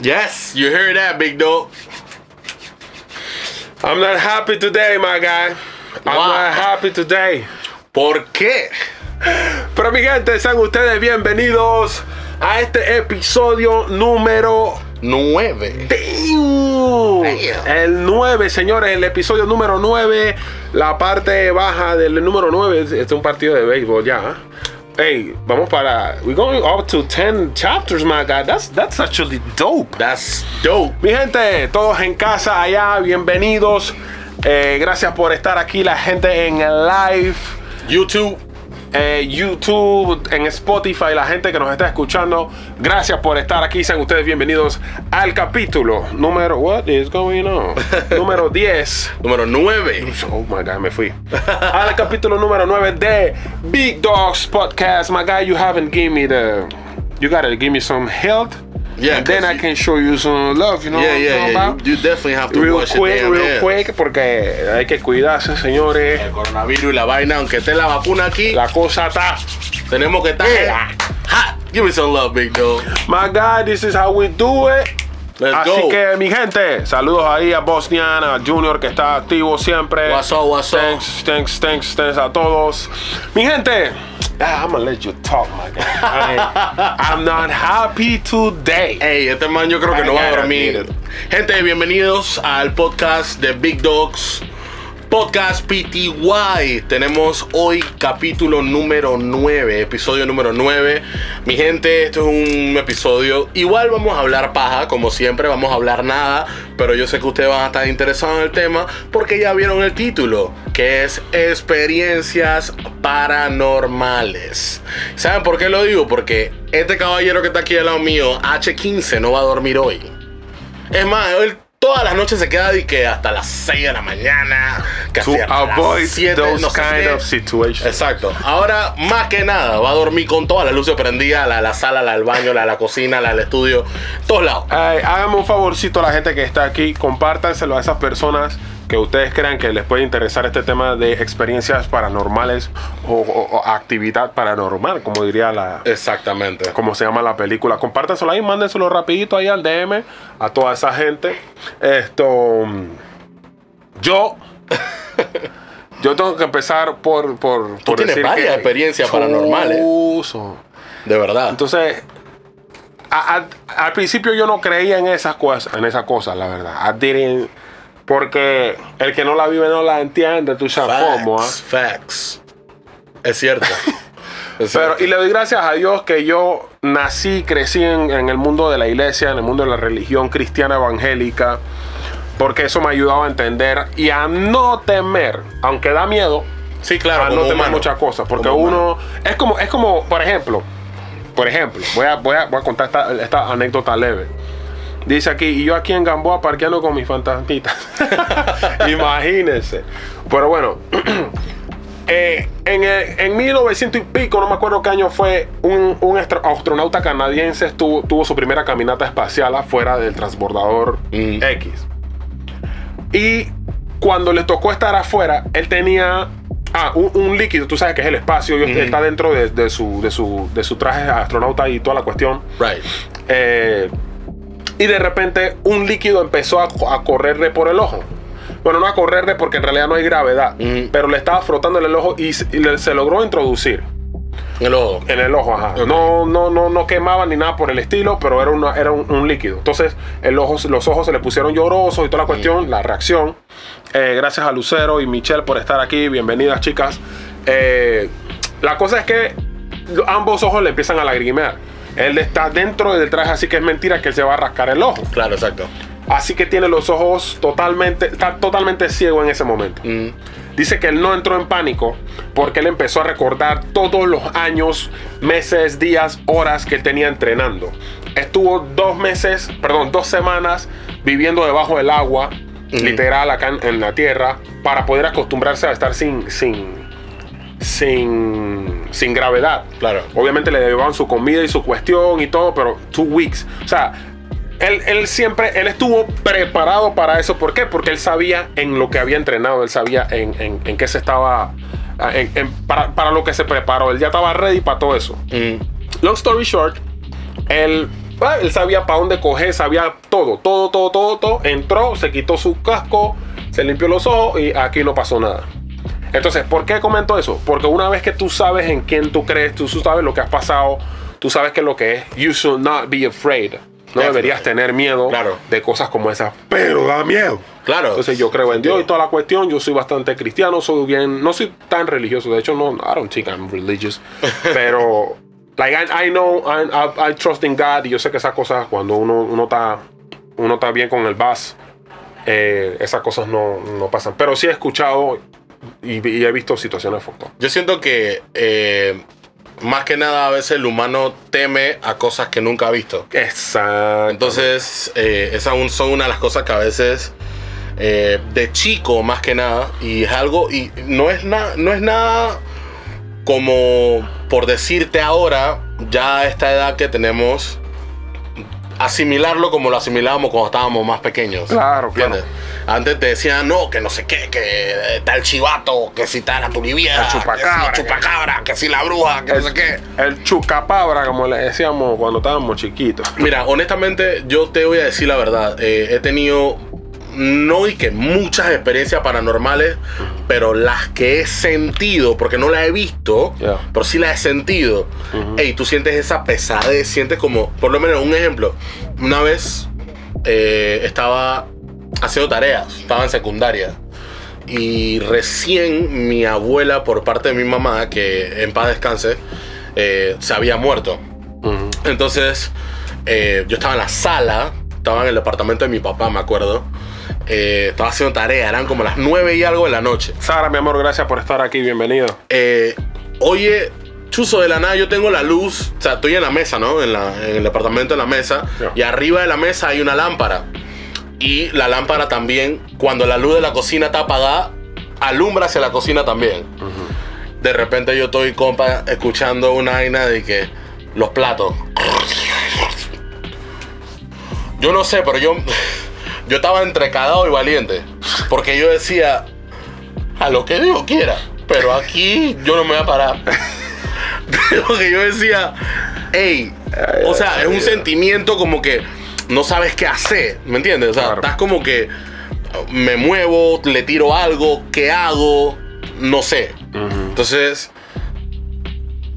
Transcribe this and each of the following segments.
Yes, you heard that, big dog. I'm not happy today, my guy. I'm Wow. not happy today. ¿Por qué? Pero mi gente, sean ustedes bienvenidos a este episodio número Nueve. Damn. Damn. El 9, señores, el episodio número 9, la parte baja del número 9, este es un partido de béisbol ya. ¿eh? Hey, vamos para we're going up to 10 chapters, my guy. That's that's actually dope. That's dope. Mi gente, todos en casa allá, bienvenidos. Eh, gracias por estar aquí, la gente en el live, YouTube. Eh, YouTube, en Spotify, la gente que nos está escuchando. Gracias por estar aquí, sean ustedes bienvenidos al capítulo número, what is going on? número 10. Número nueve. Oh my god, me fui. Al capítulo número 9 de Big Dogs Podcast. My guy, you haven't given me the. You gotta give me some health. Yeah, And then I can show you some love, you know Yeah, yeah, yeah. You, you definitely have to Real wash quick, your damn real quick, porque hay que cuidarse, señores. El coronavirus y la vaina, aunque esté la vacuna aquí, La cosa está. tenemos que estar Yeah. hot. Give me some love, big dog. My God, this is how we do it. Let's Así go. que, mi gente, saludos ahí a Bosnian, a Junior que está activo siempre. What's up, what's up? Thanks, thanks, thanks, thanks a todos. Mi gente, ah, I'm gonna let you talk, my guy. I- I'm not happy today. Ey, este man yo creo que I no va a dormir. Gente, bienvenidos al podcast de Big Dogs. Podcast PTY. Tenemos hoy capítulo número 9, episodio número 9. Mi gente, esto es un episodio. Igual vamos a hablar paja, como siempre, vamos a hablar nada. Pero yo sé que ustedes van a estar interesados en el tema porque ya vieron el título, que es Experiencias Paranormales. ¿Saben por qué lo digo? Porque este caballero que está aquí al lado mío, H15, no va a dormir hoy. Es más, él todas las noches se queda de que hasta las 6 de la mañana. Que To hasta las avoid 7, those no sé kind qué. of situations. Exacto. Ahora, más que nada, va a dormir con todas las luces prendidas: la de la sala, la del baño, la de la cocina, la del estudio, todos lados. Ay, háganme un favorcito a la gente que está aquí, compártanselo a esas personas que ustedes crean que les puede interesar este tema de experiencias paranormales o, o- o actividad paranormal, como diría la, Exactamente. como se llama la película. Compártanselo ahí, mándenselo rapidito ahí al DM a toda esa gente. Esto, yo, yo tengo que empezar por, por, por tienes decir varias que- experiencias paranormales. De verdad. Entonces, a- a- al principio yo no creía en esas cosas, en esas cosas, la verdad. I didn't- porque el que no la vive no la entiende, tú sabes cómo. ¿ah? Facts, facts. Es cierto. Es Pero, cierto. y le doy gracias a Dios que yo nací, crecí en, en el mundo de la iglesia, en el mundo de la religión cristiana evangélica, porque eso me ha ayudado a entender y a no temer, aunque da miedo, sí, claro. a como no temer humano. muchas cosas, porque Como uno es como, es como, por ejemplo, por ejemplo, voy a, voy a, voy a contar esta, esta anécdota leve. Dice aquí, y yo aquí en Gamboa parqueando con mis fantasmitas. Imagínense. Pero bueno, eh, en, el- en 1900 y pico, no me acuerdo qué año fue, un, un astro- astronauta canadiense estuvo, tuvo su primera caminata espacial afuera del transbordador Mm. X. Y cuando le tocó estar afuera, él tenía ah, un, un líquido, tú sabes que es el espacio, y está dentro de, de su, de, su, de su traje de astronauta y toda la cuestión. Right. Eh, y de repente un líquido empezó a, a correrle por el ojo. Bueno, no a correrle porque en realidad no hay gravedad, pero le estaba frotando en el ojo y, le- se logró introducir El ojo. en el ojo. Ajá. No, no, no, no quemaba ni nada por el estilo, pero era, una, era un, un líquido. Entonces el ojo, los ojos se le pusieron llorosos y toda la cuestión, la reacción. Eh, gracias a Lucero y Michelle por estar aquí. Bienvenidas, chicas. Eh, la cosa es que ambos ojos le empiezan a lagrimear. Él está dentro del traje, así que es mentira que él se va a rascar el ojo. Claro, exacto. Así que tiene los ojos totalmente, está totalmente ciego en ese momento. Mm. Dice que él no entró en pánico porque él empezó a recordar todos los años, meses, días, horas que él tenía entrenando. Estuvo dos meses, perdón, dos semanas viviendo debajo del agua, literal acá en, en la tierra, para poder acostumbrarse a estar sin, sin, sin, sin gravedad. Claro. Obviamente le llevaban su comida y su cuestión y todo, pero two weeks. O sea, él, él siempre, él estuvo preparado para eso. ¿Por qué? Porque él sabía en lo que había entrenado, él sabía en, en, en qué se estaba, en- en- para, para lo que se preparó. Él ya estaba ready para todo eso. Mm. Long story short, él Ah, Él sabía para dónde coger, sabía todo, todo, todo, todo, todo. Entró, se quitó su casco, se limpió los ojos y aquí no pasó nada. Entonces, ¿por qué comento eso? Porque una vez que tú sabes en quién tú crees, tú sabes lo que has pasado, tú sabes qué es lo que es, you should not be afraid. No deberías tener miedo Claro. de cosas como esas, pero da miedo. Claro. Entonces yo creo en Dios y toda la cuestión. Yo soy bastante cristiano, soy bien, no soy tan religioso. De hecho, no, I don't think I'm religious. Pero, like, I, I know, I, I- I trust in God. Y yo sé que esas cosas, cuando uno, uno está, uno está bien con el bus, eh, esas cosas no, no pasan. Pero sí he escuchado y, y he visto situaciones fucked up. Yo siento que eh, más que nada a veces el humano teme a cosas que nunca ha visto. Exacto. Entonces, eh, esas un- son una de las cosas que a veces eh, de chico más que nada y es algo y no es nada no es nada como por decirte ahora ya a esta edad que tenemos asimilarlo como lo asimilábamos cuando estábamos más pequeños. Claro, claro. ¿Entiendes? Antes te decían, no, que no sé qué, que tal chivato, que si tal la tuliviera, El chupacabra, que si chupacabra, que si la bruja, que no sé qué. El chucapabra, como le decíamos cuando estábamos chiquitos. Mira, honestamente, yo te voy a decir la verdad. Eh, he tenido, no y que muchas experiencias paranormales, pero las que he sentido, porque no las he visto, Yeah. pero sí las he sentido. Ey, tú sientes esa pesadez, sientes como, por lo menos un ejemplo. Una vez eh, estaba haciendo tareas, estaba en secundaria. Y recién mi abuela, por parte de mi mamá, que en paz descanse, eh, se había muerto. Entonces, eh, yo estaba en la sala, estaba en el departamento de mi papá, me acuerdo. Eh, estaba haciendo tarea, eran como las nueve y algo de la noche. Sara, mi amor, gracias por estar aquí. Bienvenido. Eh, oye, chuzo de la nada, yo tengo la luz, o sea, estoy en la mesa, ¿no? En, la- en el departamento, en la mesa, y arriba de la mesa hay una lámpara. Y la lámpara también, cuando la luz de la cocina está apagada, alumbra hacia la cocina también. De repente yo estoy, compa, escuchando una vaina de que los platos. Yo no sé, pero yo, yo estaba entre cagado y valiente. Porque yo decía, a lo que Dios quiera. Pero aquí yo no me voy a parar. Porque yo decía, hey, o sea, es un sentimiento como que no sabes qué hacer, ¿me entiendes? O sea, Claro. estás como que me muevo, le tiro algo, ¿qué hago? No sé. Entonces,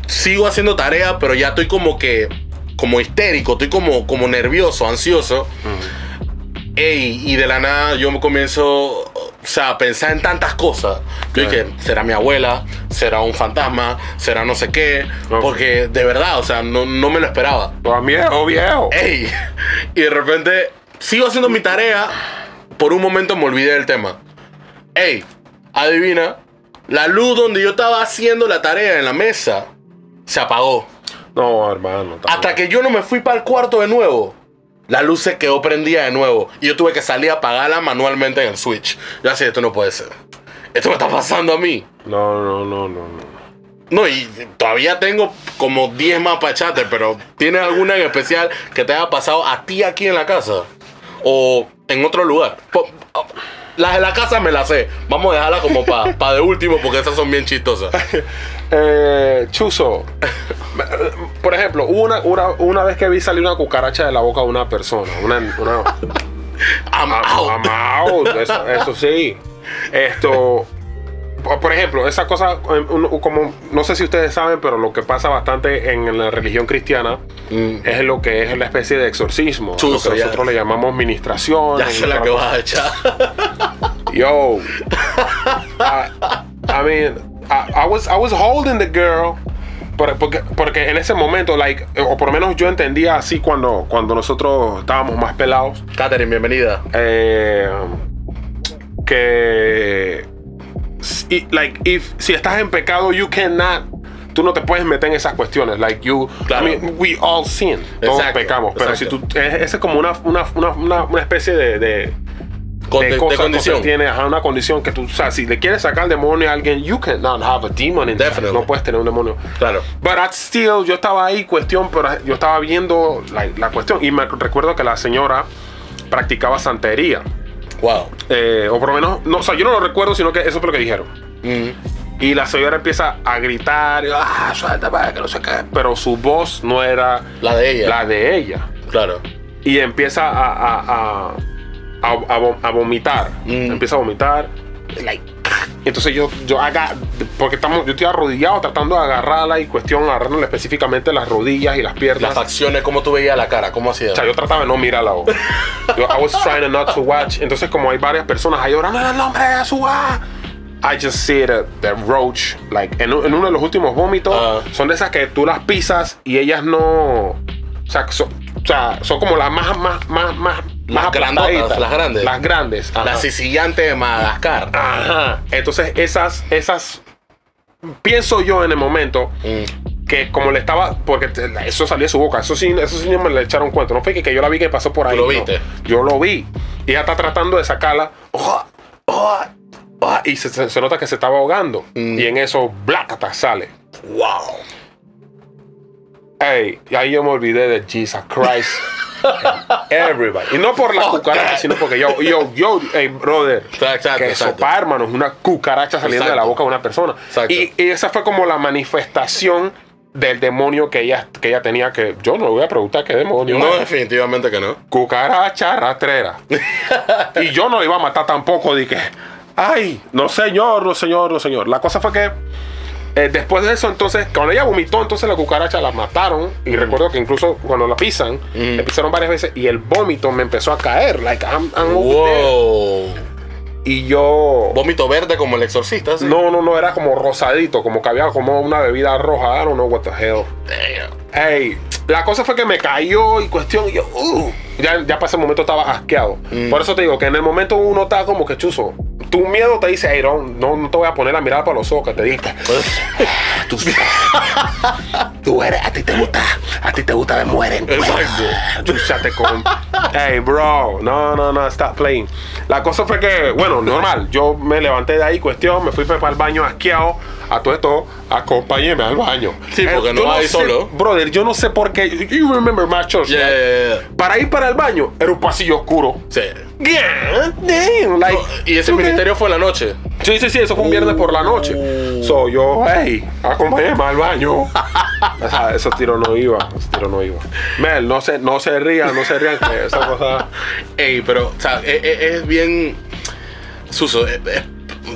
sigo haciendo tarea, pero ya estoy como que, como histérico, estoy como, como nervioso, ansioso. Ey, y de la nada yo me comienzo, o sea, a pensar en tantas cosas. Yo Claro. dije, será mi abuela, será un fantasma, será no sé qué. Porque de verdad, o sea, no, no me lo esperaba. Viejo, viejo. Ey, y de repente sigo haciendo mi tarea. Por un momento me olvidé del tema. Ey, adivina, la luz donde yo estaba haciendo la tarea en la mesa se apagó. No, hermano. Hasta que yo no me fui para el cuarto de nuevo. La luz se quedó prendida de nuevo. Y yo tuve que salir a apagarla manualmente en el switch. Yo así, esto no puede ser. Esto me está pasando a mí. No, no, no, no, no. No, y todavía tengo como 10 más para echarte, pero ¿tienes alguna en especial que te haya pasado a ti aquí en la casa? O en otro lugar. Las de la casa me las sé. Vamos a dejarlas como para de último porque esas son bien chistosas. Eh, Chuzo. Por ejemplo, una, una, una vez que vi salir una cucaracha de la boca de una persona. Una. una I'm out. I'm out, Eso, eso sí. Esto. por- ejemplo, esa cosa, uno- como no sé si ustedes saben, pero lo que pasa bastante en la religión cristiana Mm, es lo que es la especie de exorcismo. lo Chuzo, que ya. nosotros le llamamos ministración. ya sé la que vas a echar. Yo, I, I mean, I, I was I was holding the girl, por- porque, porque en ese momento, like, o por lo menos yo entendía así cuando, cuando nosotros estábamos más pelados, Katherine, bienvenida. eh, que, si, like, if, si estás en pecado, you cannot. Tú no te puedes meter en esas cuestiones. Like you, Claro. I mean, we all sin. Todos Exacto, pecamos. Pero si exacto. tú, es, es como una, una, una, una especie de- de, Con- de de, de cosas condición. tiene ajá, una condición que tú, o sea, si le quieres sacar el demonio a alguien, you cannot have a demon in. No puedes tener un demonio. Claro. But I still, yo estaba ahí, cuestión, pero yo estaba viendo la, la cuestión. Y me recuerdo que la señora practicaba santería. Wow. Eh, o por lo menos, no, o sea, yo no lo recuerdo, sino que eso fue lo que dijeron. Mm, Y la señora empieza a gritar, ah, suelta para que no sé qué. Pero su voz no era La de ella. la de ella. Claro. Claro. y empieza a, a, a, a, a a vomitar. Mm. Empieza a vomitar. like, entonces yo, yo haga, porque estamos, yo estoy arrodillado tratando de agarrarla y cuestión, agarrándole específicamente las rodillas y las piernas. Las facciones, ¿cómo tú veías la cara? ¿Cómo hacía? O sea, yo trataba de no mirarla. Yo, I was trying to not to watch. Entonces, como hay varias personas ahí orando el nombre de ah", I just see the, the roach, like, en, en uno de los últimos vómitos, Ah. son de esas que tú las pisas y ellas no. O sea, son, o sea, son como las más, más, más, más, Las grandotas, las grandes. Las grandes. ajá. La sicillante de Madagascar. Ajá. Entonces, esas, esas. Pienso yo en el momento Mm. que como le estaba, porque eso salió de su boca, eso sí, eso sí me le echaron cuento, no fue que, que yo la vi que pasó por ahí. lo no. viste? Yo lo vi. Y ella está tratando de sacarla. oh, oh, oh, y se, se- se nota que se estaba ahogando. Mm. Y en eso, blacata sale. Wow. Ey, ahí yo me olvidé de Jesus Christ. Everybody. Y no por la Oh, cucaracha, God. sino porque yo, yo, yo, hey, brother. Exacto, que exacto. sopa, hermano, es una cucaracha saliendo de la boca de una persona. Y, y esa fue como la manifestación del demonio que ella, que ella tenía que. Yo no le voy a preguntar qué demonio. No, definitivamente que no. Cucaracha rastrera. y yo no le iba a matar tampoco. Dije, ay, no señor, no señor, no señor. La cosa fue que eh, después de eso, entonces, cuando ella vomitó, entonces la cucaracha la mataron. Y recuerdo que incluso cuando la pisan, le pisaron varias veces y el vómito me empezó a caer. Like, I'm, I'm. Wow. Y yo. Vómito verde como el exorcista, ¿sí? No, no, no, era como rosadito, como que había como una bebida roja. I don't know what the hell. Damn. Ey, la cosa fue que me cayó y cuestión, y yo, uh, ya, ya para ese momento estaba asqueado. Mm. Por eso te digo que en el momento uno está como que chuzo. Tu miedo te dice, hey, no, no, no te voy a poner a mirar para los ojos, que te diste. tú, tú eres, a ti te gusta, a ti te gusta de mueren. Chúchate con. Hey, bro, no, no, no, stop playing. La cosa fue que, bueno, normal. Yo me levanté de ahí, cuestión, me fui para el baño asqueado. A todo esto, acompáñeme al baño. Sí, porque no yo vas sé- solo. Brother, yo no sé por qué. You remember my church, Yeah, yeah, yeah. Para ir para el baño, era un pasillo oscuro. Sí. Yeah, damn, like, Y ese ministerio fue en la noche. Sí, sí, sí, eso fue un viernes por la noche. Uh. So yo, hey, acompáñame al baño. o sea, esos tiros no iban, esos tiros no iban. Mel, no se, no se rían, no se rían que esa cosa. Ey, pero, o sea, es, es- es bien. Suso, es- es-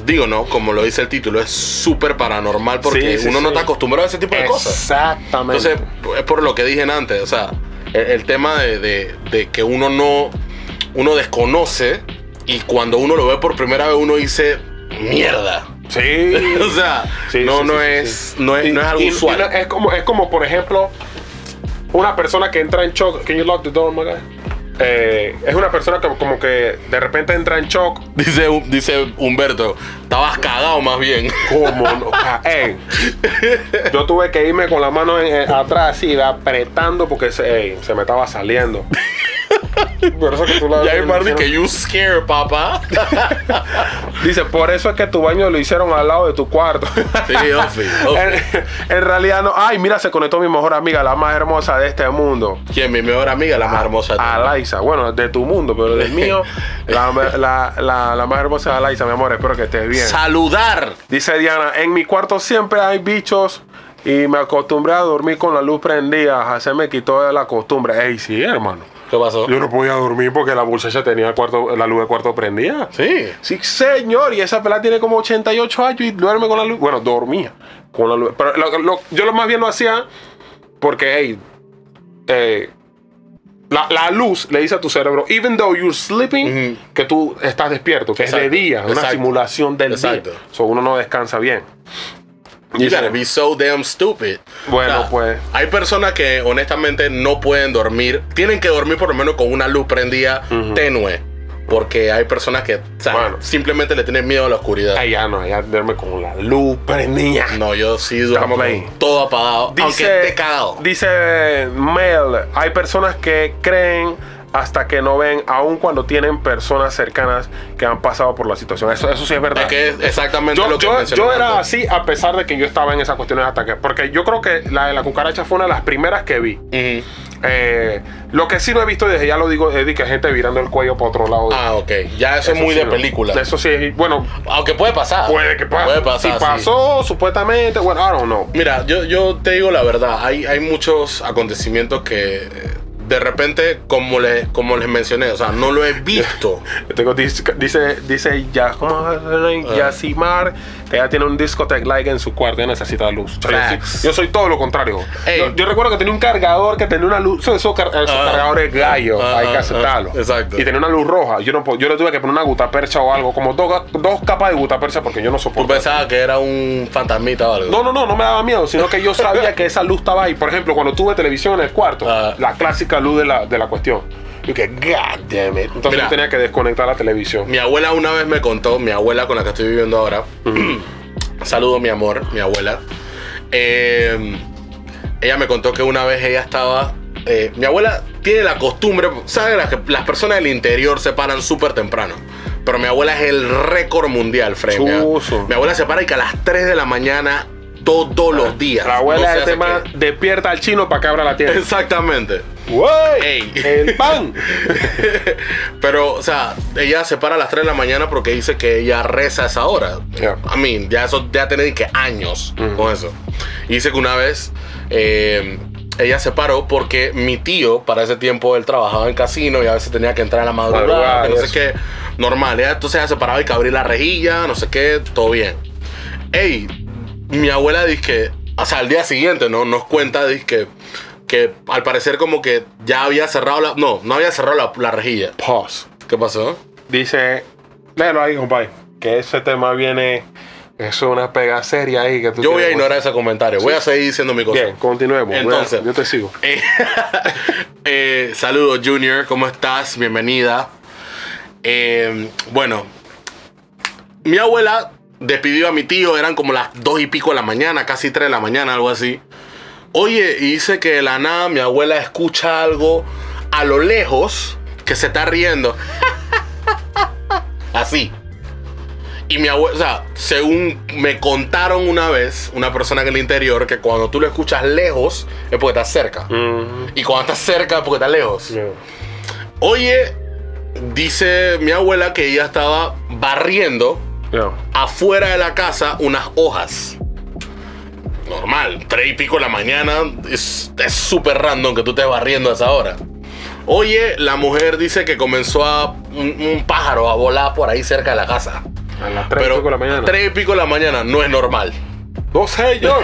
digo, ¿no? Como lo dice el título, es súper paranormal porque Sí, sí, uno no está acostumbrado a ese tipo de cosas. Exactamente. Entonces, es por lo que dije antes, o sea, el, el tema de, de- de que uno no, uno desconoce y cuando uno lo ve por primera vez uno dice, mierda. sí. o sea, Sí, no, sí, no, sí, es. No, es, Y- no es algo y- y usual. no- es, como, es como, por ejemplo, una persona que entra en shock. Can you lock the door, my guy? Eh, es una persona que como que de repente entra en shock. Dice, dice Humberto, estabas cagado más bien. ¿Cómo no? Ey. Yo tuve que irme con la mano en- en- atrás así, apretando porque se, ey, se me estaba saliendo. Por eso que tú la Ya hicieron- que you scare, papá. Dice, por eso es que tu baño lo hicieron al lado de tu cuarto. Sí, Ofi, Ofi. en, en realidad no. Ay, mira, se conectó mi mejor amiga, la más hermosa de este mundo. ¿Quién? Mi mejor amiga, la más hermosa. de. Alaisa. Bueno, de tu mundo, pero del mío, la, la- la- la más hermosa es Alaisa, mi amor. Espero que estés bien. Saludar. Dice Diana, en mi cuarto siempre hay bichos y me acostumbré a dormir con la luz prendida. Se me quitó la costumbre. Ey, sí, hermano. ¿Qué pasó? Yo no podía dormir porque la muchacha tenía cuarto, la luz de cuarto prendida. Sí. Sí, señor. Y esa pelada tiene como 88 años y duerme con la luz. Bueno, dormía con la luz. Pero lo- lo- yo lo más bien lo hacía porque, hey, eh, la, la luz le dice a tu cerebro, even though you're sleeping, que tú estás despierto, que es Exacto, de día, una exacto, simulación del exacto. día. So uno no descansa bien. You Dice- gotta be so damn stupid. Bueno, pues. Hay personas que honestamente no pueden dormir. Tienen que dormir por lo menos con una luz prendida tenue. Porque hay personas que o sea, Bueno. simplemente le tienen miedo a la oscuridad. Ya no, ya duerme con la luz prendida. No, yo sí duermo con todo apagado. aunque esté cagado. dice Mel, hay personas que creen hasta que no ven, aun cuando tienen personas cercanas que han pasado por la situación. Eso, eso sí es verdad. Es que es exactamente yo, lo que yo- yo era así a pesar de que yo estaba en esas cuestiones de ataque. Porque yo creo que la de la cucaracha fue una de las primeras que vi. Eh, lo que sí no he visto desde ya lo digo, es que gente virando el cuello para otro lado. Ah, ok. Ya eso, es muy sí de no. película. Eso sí, bueno, Aunque puede pasar. puede que pase. Puede pasar. si sí. pasó, supuestamente, bueno, I don't know. Mira, yo, yo te digo la verdad, hay, hay muchos acontecimientos que eh, de repente, como, le, como les mencioné, o sea, no lo he visto. Tengo, dice, dice, dice ya, ¿cómo se llama? Yasimar, ella tiene un discotech like en su cuarto y necesita luz. O sea, yo, soy, yo soy todo lo contrario. Yo, yo recuerdo que tenía un cargador que tenía una luz, esos, esos Ah. cargadores gallo, Ah, hay que aceptarlo. ah, exacto. Y tenía una luz roja. Yo no yo le tuve que poner una gutapercha o algo, como dos, dos capas de gutapercha porque yo no Tú soporto. pensabas que era un fantasmita o algo. No, no, no, no me daba miedo, sino que yo sabía que esa luz estaba ahí. Por ejemplo, cuando tuve televisión en el cuarto, la clásica luz de la, de la cuestión. Yo que, God damn it. Entonces Mira. yo tenía que desconectar la televisión. Mi abuela una vez me contó, mi abuela con la que estoy viviendo ahora. Saludo, mi amor, mi abuela. Eh, ella me contó que una vez ella estaba. eh, mi abuela tiene la costumbre, ¿sabes? Las, las personas del interior se paran súper temprano. Pero mi abuela es el récord mundial, Frey. Mi, mi abuela se para y que a las 3 de la mañana todos los días. La abuela No hace man qué. despierta al chino para que abra la tienda. Exactamente. ¡Wey! Ey. ¡El pan! Pero, o sea, ella se para a las 3 de la mañana porque dice que ella reza a esa hora. Yeah. I mean, ya eso ya tiene que años con eso. Y dice que una vez eh, ella se paró porque mi tío, para ese tiempo, él trabajaba en casino y a veces tenía que entrar a la madrugada, Madrugada, que no sé qué. Normal, ella, entonces ella se paraba y que abrir la rejilla, no sé qué, todo bien. Ey, mi abuela dice que, o sea, al día siguiente, ¿no? Nos cuenta, dice que, que al parecer como que ya había cerrado la... No, no había cerrado la, la rejilla. Pause. ¿Qué pasó? Dice, léelo ahí, compadre. Que ese tema viene. Eso es una pega seria ahí. Que tú Yo voy a ignorar ese comentario. Voy a seguir diciendo mi cosa. Bien, continuemos. Entonces- Bueno, yo te sigo. Eh, eh, saludos, Junior. ¿Cómo estás? Bienvenida. Eh, bueno, mi abuela despidió a mi tío. Eran como las dos y pico de la mañana, casi tres de la mañana, algo así. Oye, y dice que de la nada mi abuela escucha algo a lo lejos que se está riendo. Así. Y mi abuela, o sea, según me contaron una vez, una persona en el interior, que cuando tú lo escuchas lejos es porque estás cerca. Mm, Y cuando estás cerca es porque estás lejos. yeah. Oye, dice mi abuela que ella estaba barriendo Yeah. afuera de la casa unas hojas. Normal, tres y pico de la mañana. Es súper random que tú estés barriendo a esa hora. Oye, la mujer dice que comenzó a un, un pájaro a volar por ahí cerca de la casa. A las 3 Pero de la mañana. tres y pico de la mañana no es normal. No sé yo.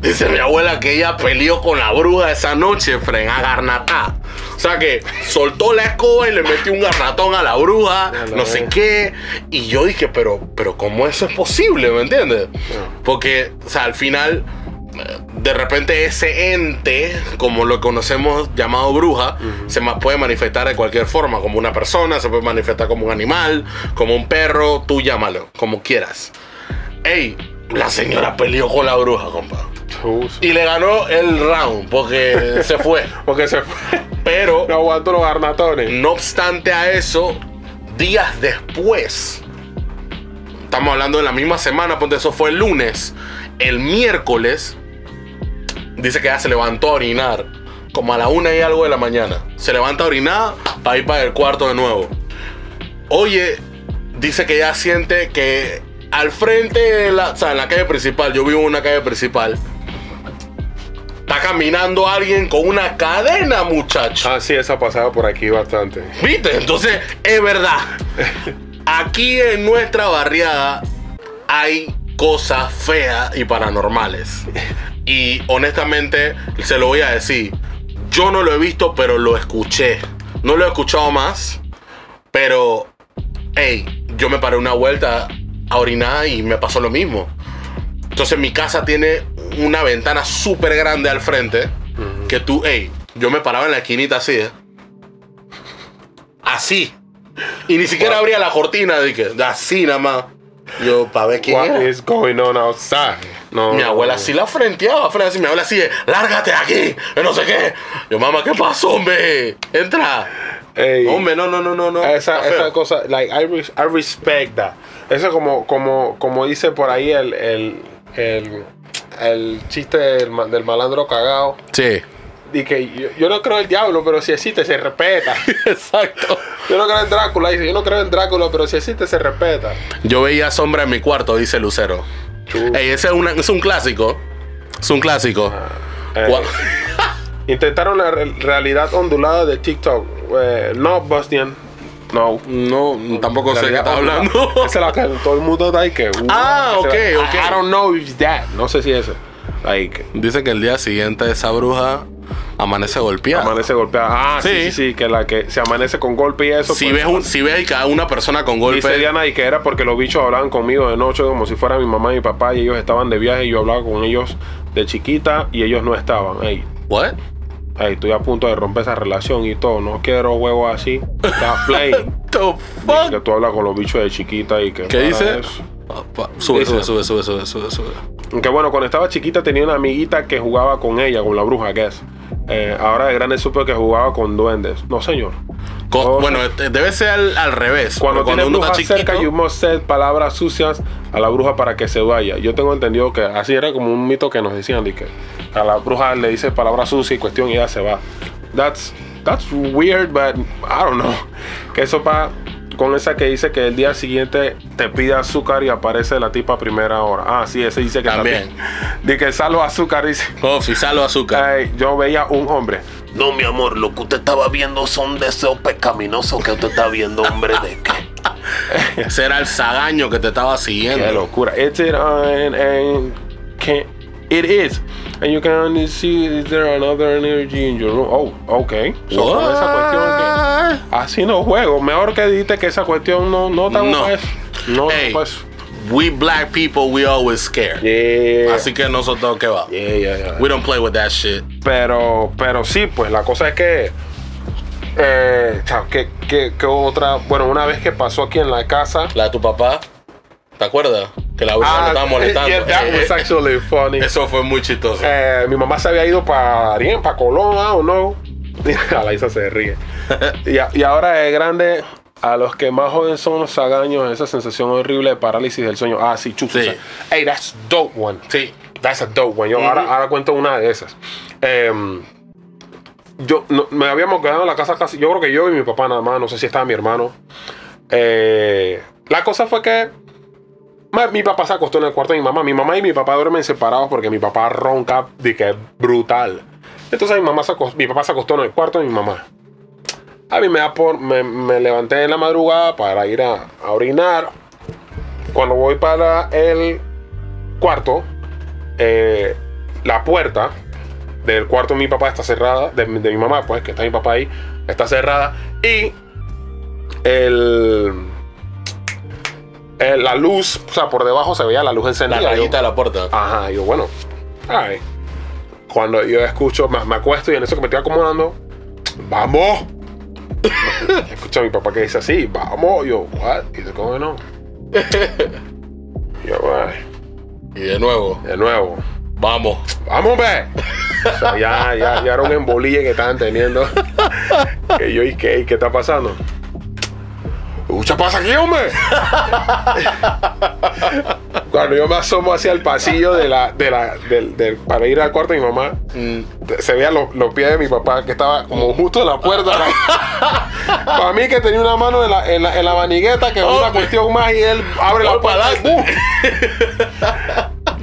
Dice mi abuela que ella peleó con la bruja esa noche, fren, a garnatá. O sea que soltó la escoba y le metió un garnatón a la bruja, Ya no sé qué. Y yo dije, pero, pero ¿cómo eso es posible? ¿Me entiendes? Porque, o sea, al final, de repente ese ente, como lo conocemos llamado bruja, se puede manifestar de cualquier forma, como una persona, se puede manifestar como un animal, como un perro, tú llámalo, como quieras. Ey, la señora peleó con la bruja, compa. Y le ganó el round porque se fue. Porque se fue. Pero, No aguanto los garnatones. no obstante a eso, días después, estamos hablando de la misma semana, ponte eso fue el lunes, el miércoles, dice que ya se levantó a orinar, como a la una y algo de la mañana. Se levanta a orinar para ir para el cuarto de nuevo. Oye, dice que ya siente que al frente de la, o sea, en la calle principal, yo vivo en una calle principal, está caminando alguien con una cadena, muchacho. Ah, sí, esa ha pasado por aquí bastante. ¿Viste? Entonces, es verdad. Aquí en nuestra barriada hay cosas feas y paranormales. Y honestamente, se lo voy a decir. Yo no lo he visto, pero lo escuché. No lo he escuchado más. Pero, hey, yo me paré una vuelta a orinar y me pasó lo mismo. Entonces mi casa tiene una ventana súper grande al frente. Que tú, hey, yo me paraba en la esquinita así, ¿eh? Así. Y ni siquiera abría la cortina, dije, así nada más. Yo, para ver quién What era. is going on outside? No, Mi abuela no. sí la frenteaba, frente así, mi abuela así lárgate de aquí, no sé qué. Yo, mamá, ¿qué pasó, hombre? Entra. Ey, Hombre, no, no, no, no, no. esa, esa cosa, like, I, res- I respect that. Eso como, como, como dice por ahí el, el, el, el chiste del, ma- del malandro cagado. Sí. Y que yo, yo no creo en el diablo, pero si existe, se respeta. Exacto. Yo no creo en Drácula, dice, yo no creo en Drácula, pero si existe, se respeta. Yo veía sombra en mi cuarto, dice Lucero. Ey, ese es, una- es un clásico. Es un clásico. Eh, Cua- Intentaron la re- realidad ondulada de TikTok. Eh, no, Bastian. No. No, tampoco sé qué Realidad está ondulada. hablando. Esa es la que todo el mundo está ahí que. uh, Ah, ok, I- ok. I don't know if it's that. No sé si ese. Like. Dice que el día siguiente esa bruja amanece golpeada. Amanece golpeada. Ah, sí. Sí. sí, sí, que la que se amanece con golpe y eso. si, pues, ves un, si ves a una persona con golpe, Dice Diana y que era porque los bichos hablaban conmigo de noche como si fuera mi mamá y mi papá y ellos estaban de viaje y yo hablaba con ellos de chiquita y ellos no estaban. Ey, ¿what? Estoy a punto de romper esa relación y todo. No quiero huevos así. Está play. The que fuck? tú hablas con los bichos de chiquita y que. ¿Qué dice? pa- Sube, Dice- sube, sube, sube, sube, sube, sube. Aunque bueno, cuando estaba chiquita tenía una amiguita que jugaba con ella, con la bruja, guess. Eh, ahora de grande supe que jugaba con duendes. No, señor. Bueno, este, debe ser al, al revés. Cuando, porque tiene uno está bruja chiquito. cerca, you must say palabras sucias a la bruja para que se vaya. Yo tengo entendido que así era como un mito que nos decían de que a la bruja le dice palabras sucias y cuestión y ella se va. That's that's weird, but I don't know. Que eso pa con esa que dice que el día siguiente te pide azúcar y aparece la tipa a primera hora. Ah, sí, ese dice que También. De que salvo azúcar dice. Oh, fisalo azúcar. Ay, yo veía un hombre. No, mi amor, lo que usted estaba viendo son deseos pecaminosos que usted está viendo, hombre, de qué. Ese era el zagaño que te estaba siguiendo. Qué locura. It's it and and can it is. And you can only see is there another energy in your room. Oh, okay. So, con esa cuestión que así no juego. Mejor que dijiste que esa cuestión no no estamos No. eso. No Hey. pues. We black people, we always scared. Yeah. Así que nosotros, ¿qué va? Yeah, yeah, yeah. We don't play with that shit. Pero, pero sí, pues la cosa es que. Eh, que, que, que otra. Bueno, una vez que pasó aquí en la casa. La de tu papá, ¿te acuerdas? Que la bruja lo estaba molestando. yeah, that was actually funny. Eso fue muy chistoso. Eh, mi mamá se había ido para Arien, para Colón, ¿ah, o no. A la Isa se ríe. y, a- y ahora de grande, a los que más joden son los sagaños, esa sensación horrible de parálisis del sueño. Ah, sí, chuzo. Sí. Hey, that's dope one. Sí. That's a dope one. Yo ahora, ahora cuento una de esas. Em, yo no- me habíamos quedado en la casa casi. Yo creo que yo y mi papá nada más. No sé si estaba mi hermano. Eh, la cosa fue que mi papá se acostó en el cuarto de mi mamá. Mi mamá y mi papá duermen separados porque mi papá ronca de que es brutal. Entonces mi, mamá se acostó, mi papá se acostó en el cuarto de mi mamá. A mí me, da por, me, me levanté en la madrugada para ir a, orinar. Cuando voy para el cuarto, eh, la puerta del cuarto de mi papá está cerrada, de, de mi mamá, pues, que está mi papá ahí, está cerrada. Y el, el- la luz, o sea, por debajo se veía la luz La encendida. Yo- rayita de la puerta. Ajá, yo, bueno, ay. Cuando yo escucho, me, me acuesto y en eso que me estoy acomodando, ¡vamos! Escucho a mi papá que dice así, ¡vamos! Yo, ¿what? Is it going on? Yo, ay, Y de nuevo, de nuevo, vamos. ¡vamos, ve! O sea, ya, ya, ya era un embolille que estaban teniendo. que yo, ¿y qué? ¿Y qué está pasando? ¿Qué pasa aquí, hombre? Cuando yo me asomo hacia el pasillo de la, de la, del, del- para ir al cuarto de mi mamá, Mm. se veían los, los pies de mi papá que estaba como justo en la puerta. para mí que tenía una mano en la, en la, en la manigueta que es una Oh. cuestión más y él abre la Oh, puerta.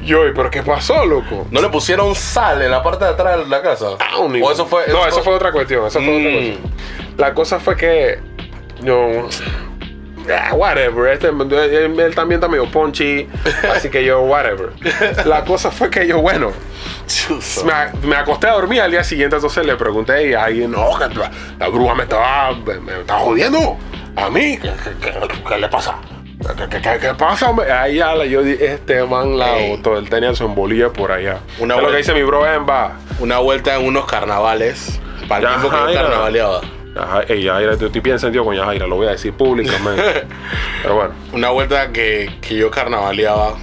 yo, ¿y pero qué pasó, loco? ¿No le pusieron sal en la parte de atrás de la casa? I don't ¿O eso fue? no, eso fue otra cuestión. Eso fue otra Mm. cuestión. La cosa fue que yo. Ah, whatever. Este, él, él también está medio punchy. así que yo, whatever. La cosa fue que yo, bueno. Me, me acosté a dormir al día siguiente, entonces le pregunté y alguien, no, la, bruja me estaba, me, estaba jodiendo. A mí, ¿qué, qué- qué- qué le pasa? ¿Qué, qué- qué- pasa? hombre? La- yo este man la botó. Él tenía su embolilla por allá. Una es lo que dice mi bro en va. Una vuelta en unos carnavales. Para el tiempo que yo carnavaleaba. Ey, Yajaira, estoy bien sentido con Yajaira, lo voy a decir públicamente. Pero bueno, Una vuelta que, que yo carnavaleaba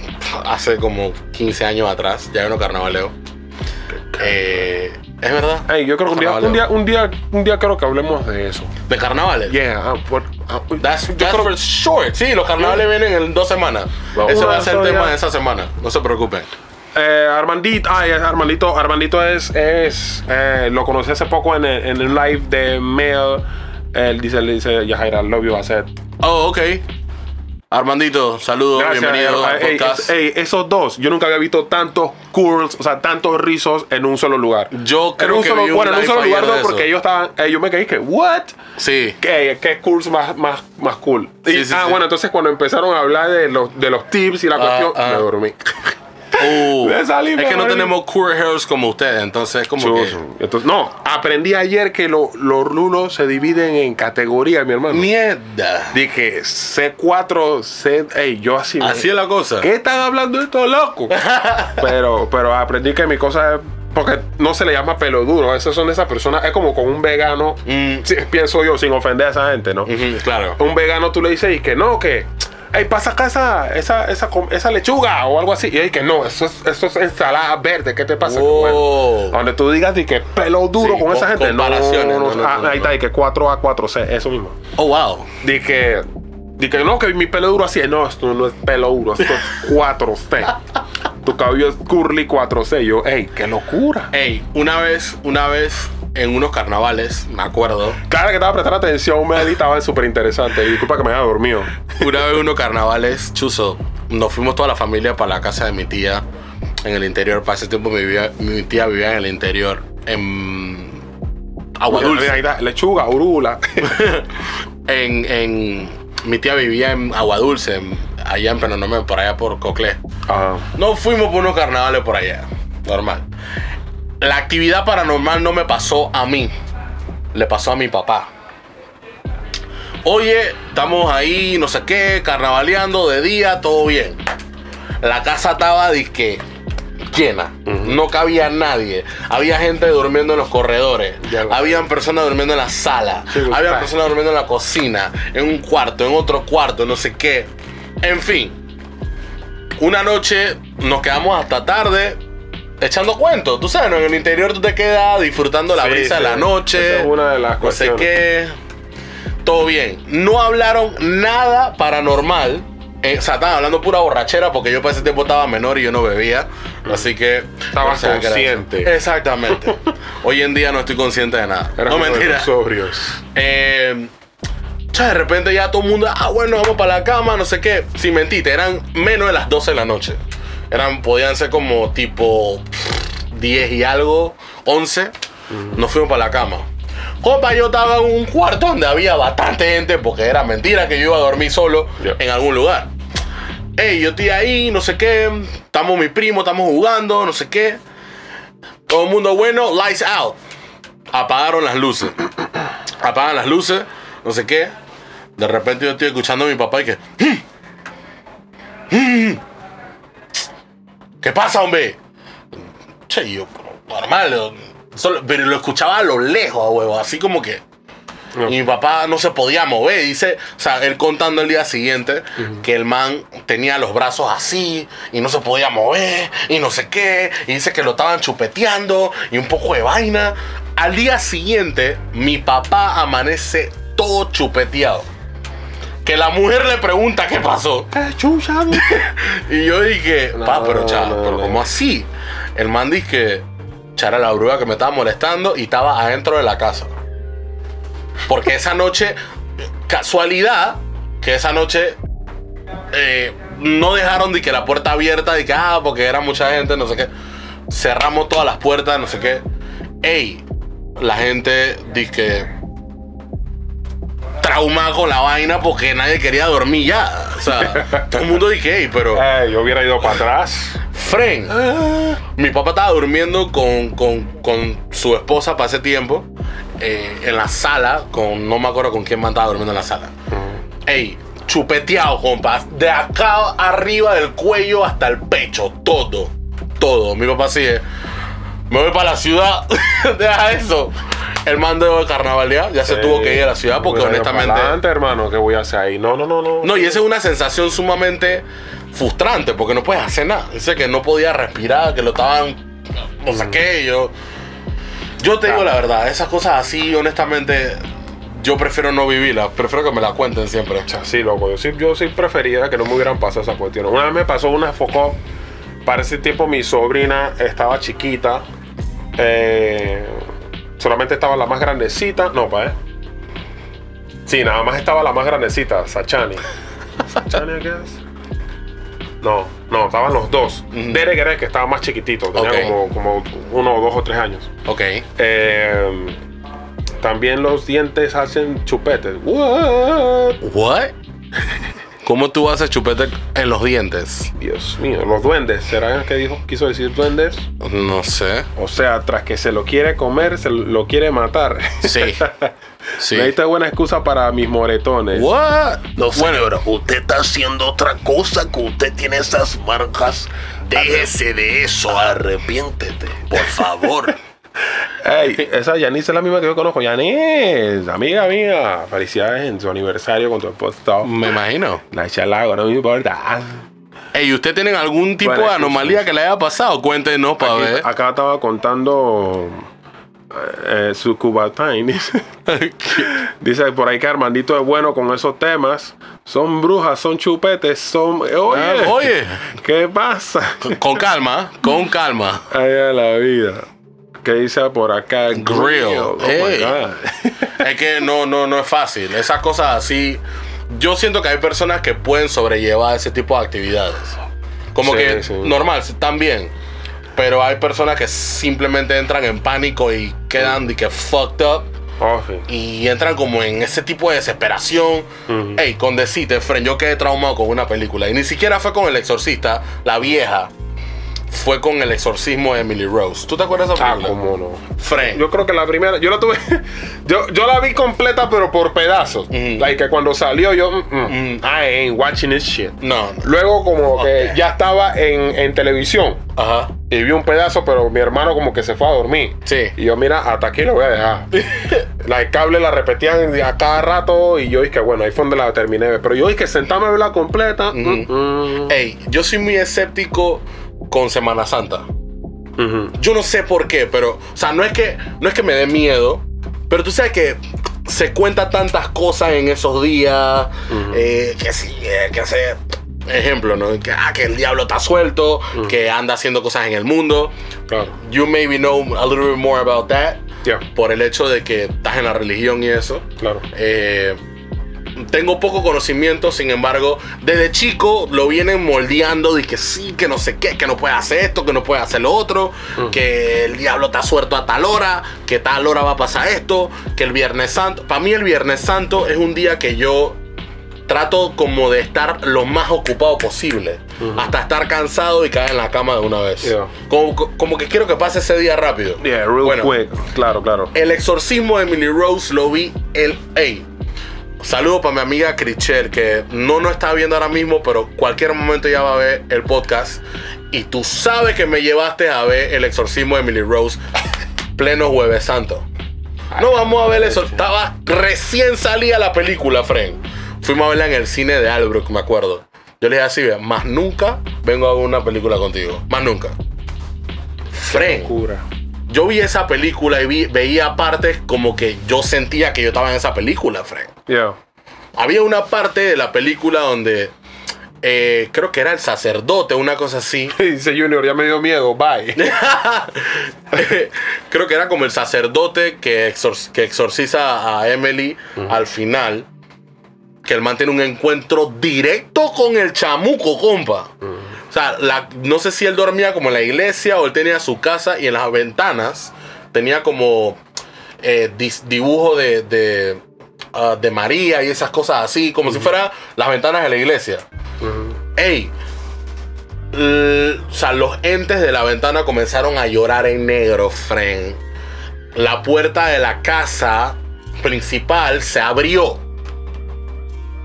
hace como 15 años atrás. Ya yo no carnavaleo. Eh, es verdad. Ey, yo creo que un día, un día, un día, un día creo que hablemos de eso. ¿De carnavales? Yeah, ah, por- ah, That's, yo that's creo- for short. Sí, los carnavales vienen en dos semanas. Ese va a ser el tema de esa semana. No se preocupen. Eh, Armandito, ay, Armandito, Armandito es, es eh, lo conocí hace poco en el, en el live de Mail. Él dice, le dice, Yajaira, love you, said, Oh, ok. Armandito, saludos, bienvenido al Ey, podcast. es- ey, esos dos, yo nunca había visto tantos curls, o sea, tantos rizos en un solo lugar. Yo creo en un que solo, vi un bueno, en un solo lugar no, porque ellos estaban, eh, yo me quedé que, what? Sí. ¿Qué, qué curls más, más, más cool? Y- Sí, sí, ah, sí. bueno, entonces cuando empezaron a hablar de los, de los tips y la Ah, cuestión, ah. me dormí. Uh, es que no tenemos cool hairs como ustedes, entonces como que... Chuzo. Entonces, no, aprendí ayer que lo- los rulos se dividen en categorías, mi hermano. Mierda. Dije C4, C. Ey, yo así. me- Así es la cosa. ¿Qué están hablando estos locos? pero, pero aprendí que mi cosa es. Porque no se le llama pelo duro. Esas son esas personas. Es como con un vegano. Mm. pienso yo, sin ofender a esa gente, ¿no? Claro. Un vegano tú le dices y que no, que. Ey, pasa acá esa, esa, esa, esa lechuga o algo así. Y ey, que no, eso es, eso es ensalada verde. ¿Qué te pasa? Bueno, donde tú digas y que pelo duro Sí, con esa gente. No, no, no, ah, ahí está, y que 4A, 4C, eso mismo. Oh, wow. Di que, di que no, que mi pelo duro así. No, esto no es pelo duro, esto es 4C. tu cabello es curly 4C. Yo, ey, qué locura. Ey, una vez, una vez en unos carnavales, me acuerdo, Claro que estaba prestando atención, me estaba súper interesante. Y disculpa que me haya dormido. una vez en unos carnavales, chuzo, nos fuimos toda la familia para la casa de mi tía en el interior. Para ese tiempo mi, vivía- mi tía vivía en el interior, en Agua Dulce. lechuga, urula. En, en- mi tía vivía en Agua Dulce, allá en Penonomé, por allá por Coclé. Ajá. No fuimos por unos carnavales por allá. Normal. La actividad paranormal no me pasó a mí. Le pasó a mi papá. Oye, estamos ahí, no sé qué, carnavaleando de día, todo bien. La casa estaba disque llena. No cabía nadie. Había gente durmiendo en los corredores. Habían personas durmiendo en la sala. Sí, pues, Habían está. personas durmiendo en la cocina. En un cuarto, en otro cuarto, no sé qué. En fin. Una noche nos quedamos hasta tarde echando cuentos. Tú sabes, ¿no? en el interior tú te quedas disfrutando la Sí, brisa sí. de la noche. Esa es una de las No sé qué. Todo bien. No hablaron nada paranormal. Eh, o sea, estaban hablando pura borrachera porque yo para ese tiempo estaba menor y yo no bebía. Así que. No eso. consciente. Exactamente. Hoy en día no estoy consciente de nada. Era no mentira. sobrios. Eh, de repente ya todo el mundo, ah, bueno, vamos para la cama, no sé qué. Sin mentirte, eran menos de las 12 de la noche. Eran, podían ser como tipo pff, 10 y algo, 11. Nos fuimos para la cama. Compa, yo estaba en un cuarto donde había bastante gente, porque era mentira que yo iba a dormir solo Ya. en algún lugar. Ey, yo estoy ahí, no sé qué. Estamos mi primo, estamos jugando, no sé qué. Todo el mundo bueno, lights out. Apagaron las luces. Apagan las luces, no sé qué. De repente yo estoy escuchando a mi papá y que. ¿Qué pasa, hombre? Che, yo, normal. solo- pero lo escuchaba a lo lejos, huevo. Así como que. No. Y mi papá no se podía mover. Dice, o sea, él contando el día siguiente que el man tenía los brazos así y no se podía mover y no sé qué. Y dice que lo estaban chupeteando y un poco de vaina. Al día siguiente, mi papá amanece todo chupeteado. Que la mujer le pregunta qué pasó. Y yo dije, No, pa, pero cha, no, pero no. ¿cómo así? El man dice que cha, era la bruja que me estaba molestando y estaba adentro de la casa. Porque esa noche, casualidad, que esa noche eh, no dejaron de que la puerta abierta, de que, ah, porque era mucha gente, no sé qué. Cerramos todas las puertas, no sé qué. Ey, la gente dice que traumada con la vaina porque nadie quería dormir ya. O sea, todo el mundo dice, ey, pero... Eh, yo hubiera ido para atrás. Fren. Mi papá estaba durmiendo con, con- con su esposa para ese tiempo. eh, en la sala. Con, no me acuerdo con quién más estaba durmiendo en la sala. Ey, chupeteado, compas. De acá arriba del cuello hasta el pecho. Todo. Todo. Mi papá sigue. Me voy para la ciudad. Deja eso. El man de carnavalidad ya se tuvo que ir a la ciudad porque honestamente. Adelante, hermano, ¿qué voy a hacer ahí? No, no, no, no. No, y esa es una sensación sumamente frustrante porque no puedes hacer nada. Dice que no podía respirar, que lo estaban. No sé qué. Yo, yo te digo la verdad, esas cosas así, honestamente, yo prefiero no vivirlas. Prefiero que me las cuenten siempre. O sea, sí, loco. Yo sí, yo sí prefería que no me hubieran pasado esas cuestiones. Una vez me pasó una foco. Para ese tiempo mi sobrina estaba chiquita. Eh, solamente estaba la más grandecita. No, pa' eh. Sí, nada más estaba la más grandecita, Sachani. Johnny, I guess. No, no, estaban los dos. Ujú. Derek era el que estaba más chiquitito, tenía como, como uno, dos o tres años. Ok. Eh, también los dientes hacen chupetes. What? What? ¿Cómo tú haces chupete en los dientes? Dios mío, los duendes. ¿Será que dijo? quiso decir duendes? No sé. O sea, tras que se lo quiere comer, se lo quiere matar. Sí. Sí. Me diste buena excusa para mis moretones. What? No, Bueno, señora, usted está haciendo otra cosa que usted tiene esas marcas. Déjese de eso, arrepiéntete, por favor. Ey, esa Yanis es la misma que yo conozco. Yanis, amiga mía. Felicidades en su aniversario con tu esposo. me imagino. La chalago, no me importa. Ey, ¿usted tienen algún tipo de anomalía que le haya pasado? Cuéntenos para Aquí- ver. acá estaba contando eh, su Cubatine. Dice, dice por ahí que Armandito es bueno con esos temas. Son brujas, son chupetes, son. Oye, Ah, oye. ¿qué pasa? Con calma, con calma. Ay, a la vida. ¿Qué dice por acá? Grill. Oh my Ey. God. Es que no, no, no es fácil. Esas cosas así. Yo siento que hay personas que pueden sobrellevar ese tipo de actividades. Como Sí, que sí. normal, están bien. Pero hay personas que simplemente entran en pánico y quedan de que fucked up. Oh, sí. Y entran como en ese tipo de desesperación. Ujú. Ey, con decirte, friend, yo quedé traumado con una película. Y ni siquiera fue con El Exorcista, la vieja. Fue con El Exorcismo de Emily Rose. ¿Tú te acuerdas de esa Ah, película? cómo no. Friend. Yo creo que la primera, yo la tuve, yo, yo la vi completa pero por pedazos. Like que cuando salió yo, mm, mm. I ain't watching this shit. No. Luego como que ya estaba en, en televisión Ajá. y vi un pedazo, pero mi hermano como que se fue a dormir. Sí. Y yo, mira, hasta aquí lo voy a dejar. la cable la repetían a cada rato y yo dije, bueno, ahí fue donde la terminé. Pero yo dije, sentarme a verla completa. mm, mm. Ey, yo soy muy escéptico con Semana Santa. Yo no sé por qué, pero, o sea, no es que, no es que me dé miedo, pero tú sabes que se cuenta tantas cosas en esos días, eh, que sí, eh, que hace, ejemplo, ¿no? Que, ah, que el diablo está suelto, que anda haciendo cosas en el mundo. Claro. You maybe know a little bit more about that, Ya, por el hecho de que estás en la religión y eso. claro. Eh, tengo poco conocimiento, sin embargo, desde chico lo vienen moldeando de que sí, que no sé qué, que no puede hacer esto, que no puede hacer lo otro, que el diablo está suelto a tal hora, que tal hora va a pasar esto, que el Viernes Santo. Para mí el Viernes Santo es un día que yo trato como de estar lo más ocupado posible, hasta estar cansado y caer en la cama de una vez. Yeah. Como, como que quiero que pase ese día rápido. Yeah, real Bueno, quick. Claro, claro. el exorcismo de Emily Rose lo vi el. Ey, saludo para mi amiga Crichel, que no nos está viendo ahora mismo, pero cualquier momento ya va a ver el podcast. Y tú sabes que me llevaste a ver el exorcismo de Emily Rose pleno Jueves Santo. No vamos a ver eso. Estaba recién salía la película, friend. Fuimos a verla en el cine de Albrook, me acuerdo. Yo le dije así, "Vea, más nunca vengo a ver una película contigo. Más nunca. Friend Cura. Yo vi esa película y vi- veía partes como que yo sentía que yo estaba en esa película, Frank. Yeah. Había una parte de la película donde eh, creo que era el sacerdote, una cosa así. Dice Junior, ya me dio miedo, bye. creo que era como el sacerdote que, exor- que exorciza a Emily al final. Que él mantiene un encuentro directo con el chamuco, compa. O sea, la- no sé si él dormía como en la iglesia o él tenía su casa y en las ventanas tenía como eh, dis- dibujo de, de, ah, de María y esas cosas así, como si fueran las ventanas de la iglesia. Ey, l- o sea, los entes de la ventana comenzaron a llorar en negro, friend. La puerta de la casa principal se abrió.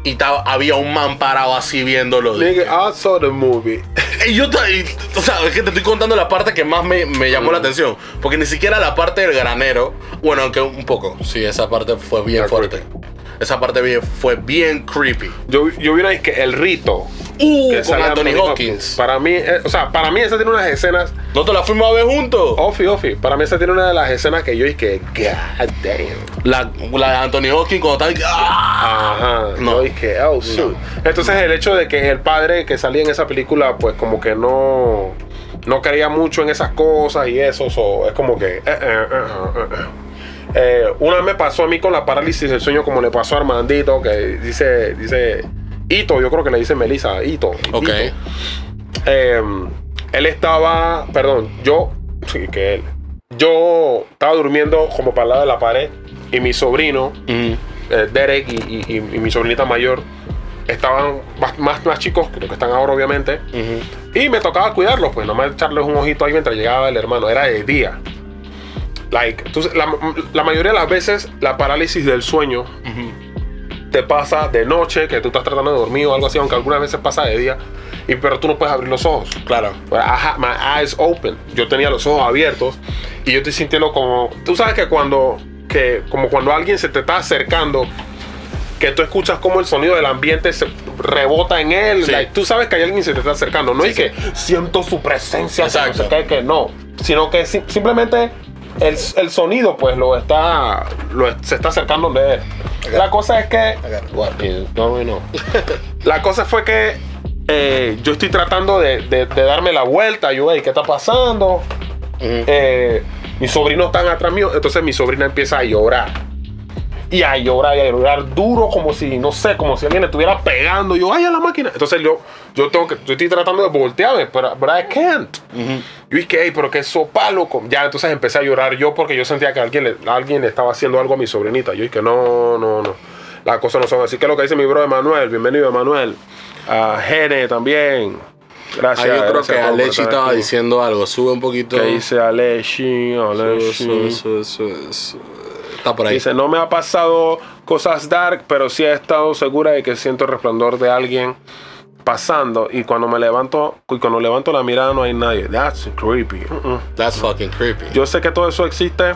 Y taba- había un man parado así viéndolo. Nigga, I saw the movie. Y yo, y- o sea, es que te estoy contando la parte que más me, me llamó la atención. Porque ni siquiera la parte del granero, bueno, aunque un poco, sí, esa parte fue bien fuerte. Esa parte bien- fue bien creepy. Yo, yo vi una vez que el rito. Uh, que con sale Anthony Hopkins. Para mí, eh, o sea, para mí esa tiene unas escenas. ¿Nosotros la fuimos a ver juntos? Ofi, ofi. Para mí esa tiene una de las escenas que yo dije, God damn. La, la de Anthony Hopkins cuando está... ¡ah! Ajá. No. Yo dije, oh, shoot. Entonces el hecho de que el padre que salía en esa película, pues como que no. No creía mucho en esas cosas y eso. so, es como que. eh, eh, eh, una vez me pasó a mí con la parálisis del sueño, como le pasó a Armandito, que dice, dice Ito, yo creo que le dice Melissa, Ito. Ok. Ito. Eh, él estaba, perdón, yo, sí, que él. Yo estaba durmiendo como para el lado de la pared y mi sobrino, Ujú. eh, Derek y, y- y- y mi sobrinita mayor estaban más, más, más chicos que lo que están ahora, obviamente. Y me tocaba cuidarlos, pues nomás echarles un ojito ahí mientras llegaba el hermano. Era de día. Like, entonces, la, la mayoría de las veces, la parálisis del sueño te pasa de noche, que tú estás tratando de dormir o algo así, aunque algunas veces pasa de día, y, pero tú no puedes abrir los ojos. Claro. I had my eyes open. Yo tenía los ojos abiertos y yo estoy sintiendo como. Tú sabes que cuando. Que como cuando alguien se te está acercando, que tú escuchas como el sonido del ambiente se rebota en él. Sí. like, tú sabes que hay alguien que se te está acercando. No Sí, es que siento su presencia, Exacto. que no. Sino que si- simplemente el, el sonido, pues lo está. Lo, se está acercando de él. La cosa es que. No, no. La cosa fue que eh, yo estoy tratando de, de- de darme la vuelta. Yo, hey, ¿qué está pasando? Eh, mis sobrinos están atrás mío. Entonces mi sobrina empieza a llorar. Y a llorar y a llorar duro, como si, no sé, como si alguien le estuviera pegando. Yo, ay, a la máquina. Entonces yo, yo tengo que, yo estoy tratando de voltearme, pero but I can't. Yo dije, hey, pero qué sopa, loco. Ya entonces empecé a llorar yo porque yo sentía que alguien le, alguien le estaba haciendo algo a mi sobrinita. Yo dije, no, no, no. Las cosas no son así. que lo que dice mi bro Emanuel? Bienvenido, Emanuel. A Gene también. Gracias. Ah, yo creo que Alechi estaba aquí. diciendo algo. Sube un poquito. Que dice Alechi, Alechi. Sube, sube, sube. Está por ahí. Dice, no me ha pasado cosas dark, pero sí he estado segura de que siento el resplandor de alguien pasando y cuando me levanto y cuando levanto la mirada no hay nadie. That's creepy. That's fucking creepy. Yo sé que todo eso existe,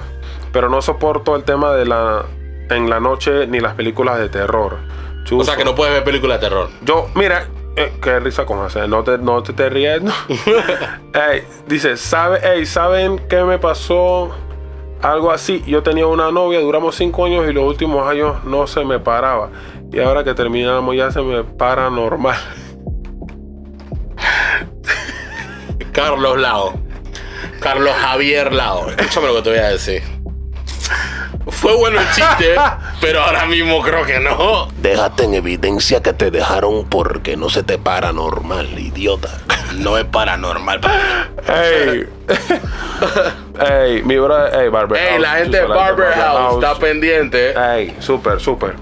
pero no soporto el tema de la en la noche ni las películas de terror. o sea que no puedes ver películas de terror. Yo, mira, eh, qué risa con hacer, no te, no te, te ríes. no. Ey, dice, ¿sabe, ey, ¿saben qué me pasó? Algo así. Yo tenía una novia, duramos cinco años y los últimos años no se me paraba. Y ahora que terminamos ya se me para normal. Carlos Lao. Carlos Javier Lao. Escúchame lo que te voy a decir. Fue bueno el chiste, pero ahora mismo creo que no. Déjate en evidencia que te dejaron porque no se te para normal, idiota. No es paranormal. Ey, ey, mi bro, ey, Barber Ey, House, la gente de Barber House está pendiente. Ey, súper, súper.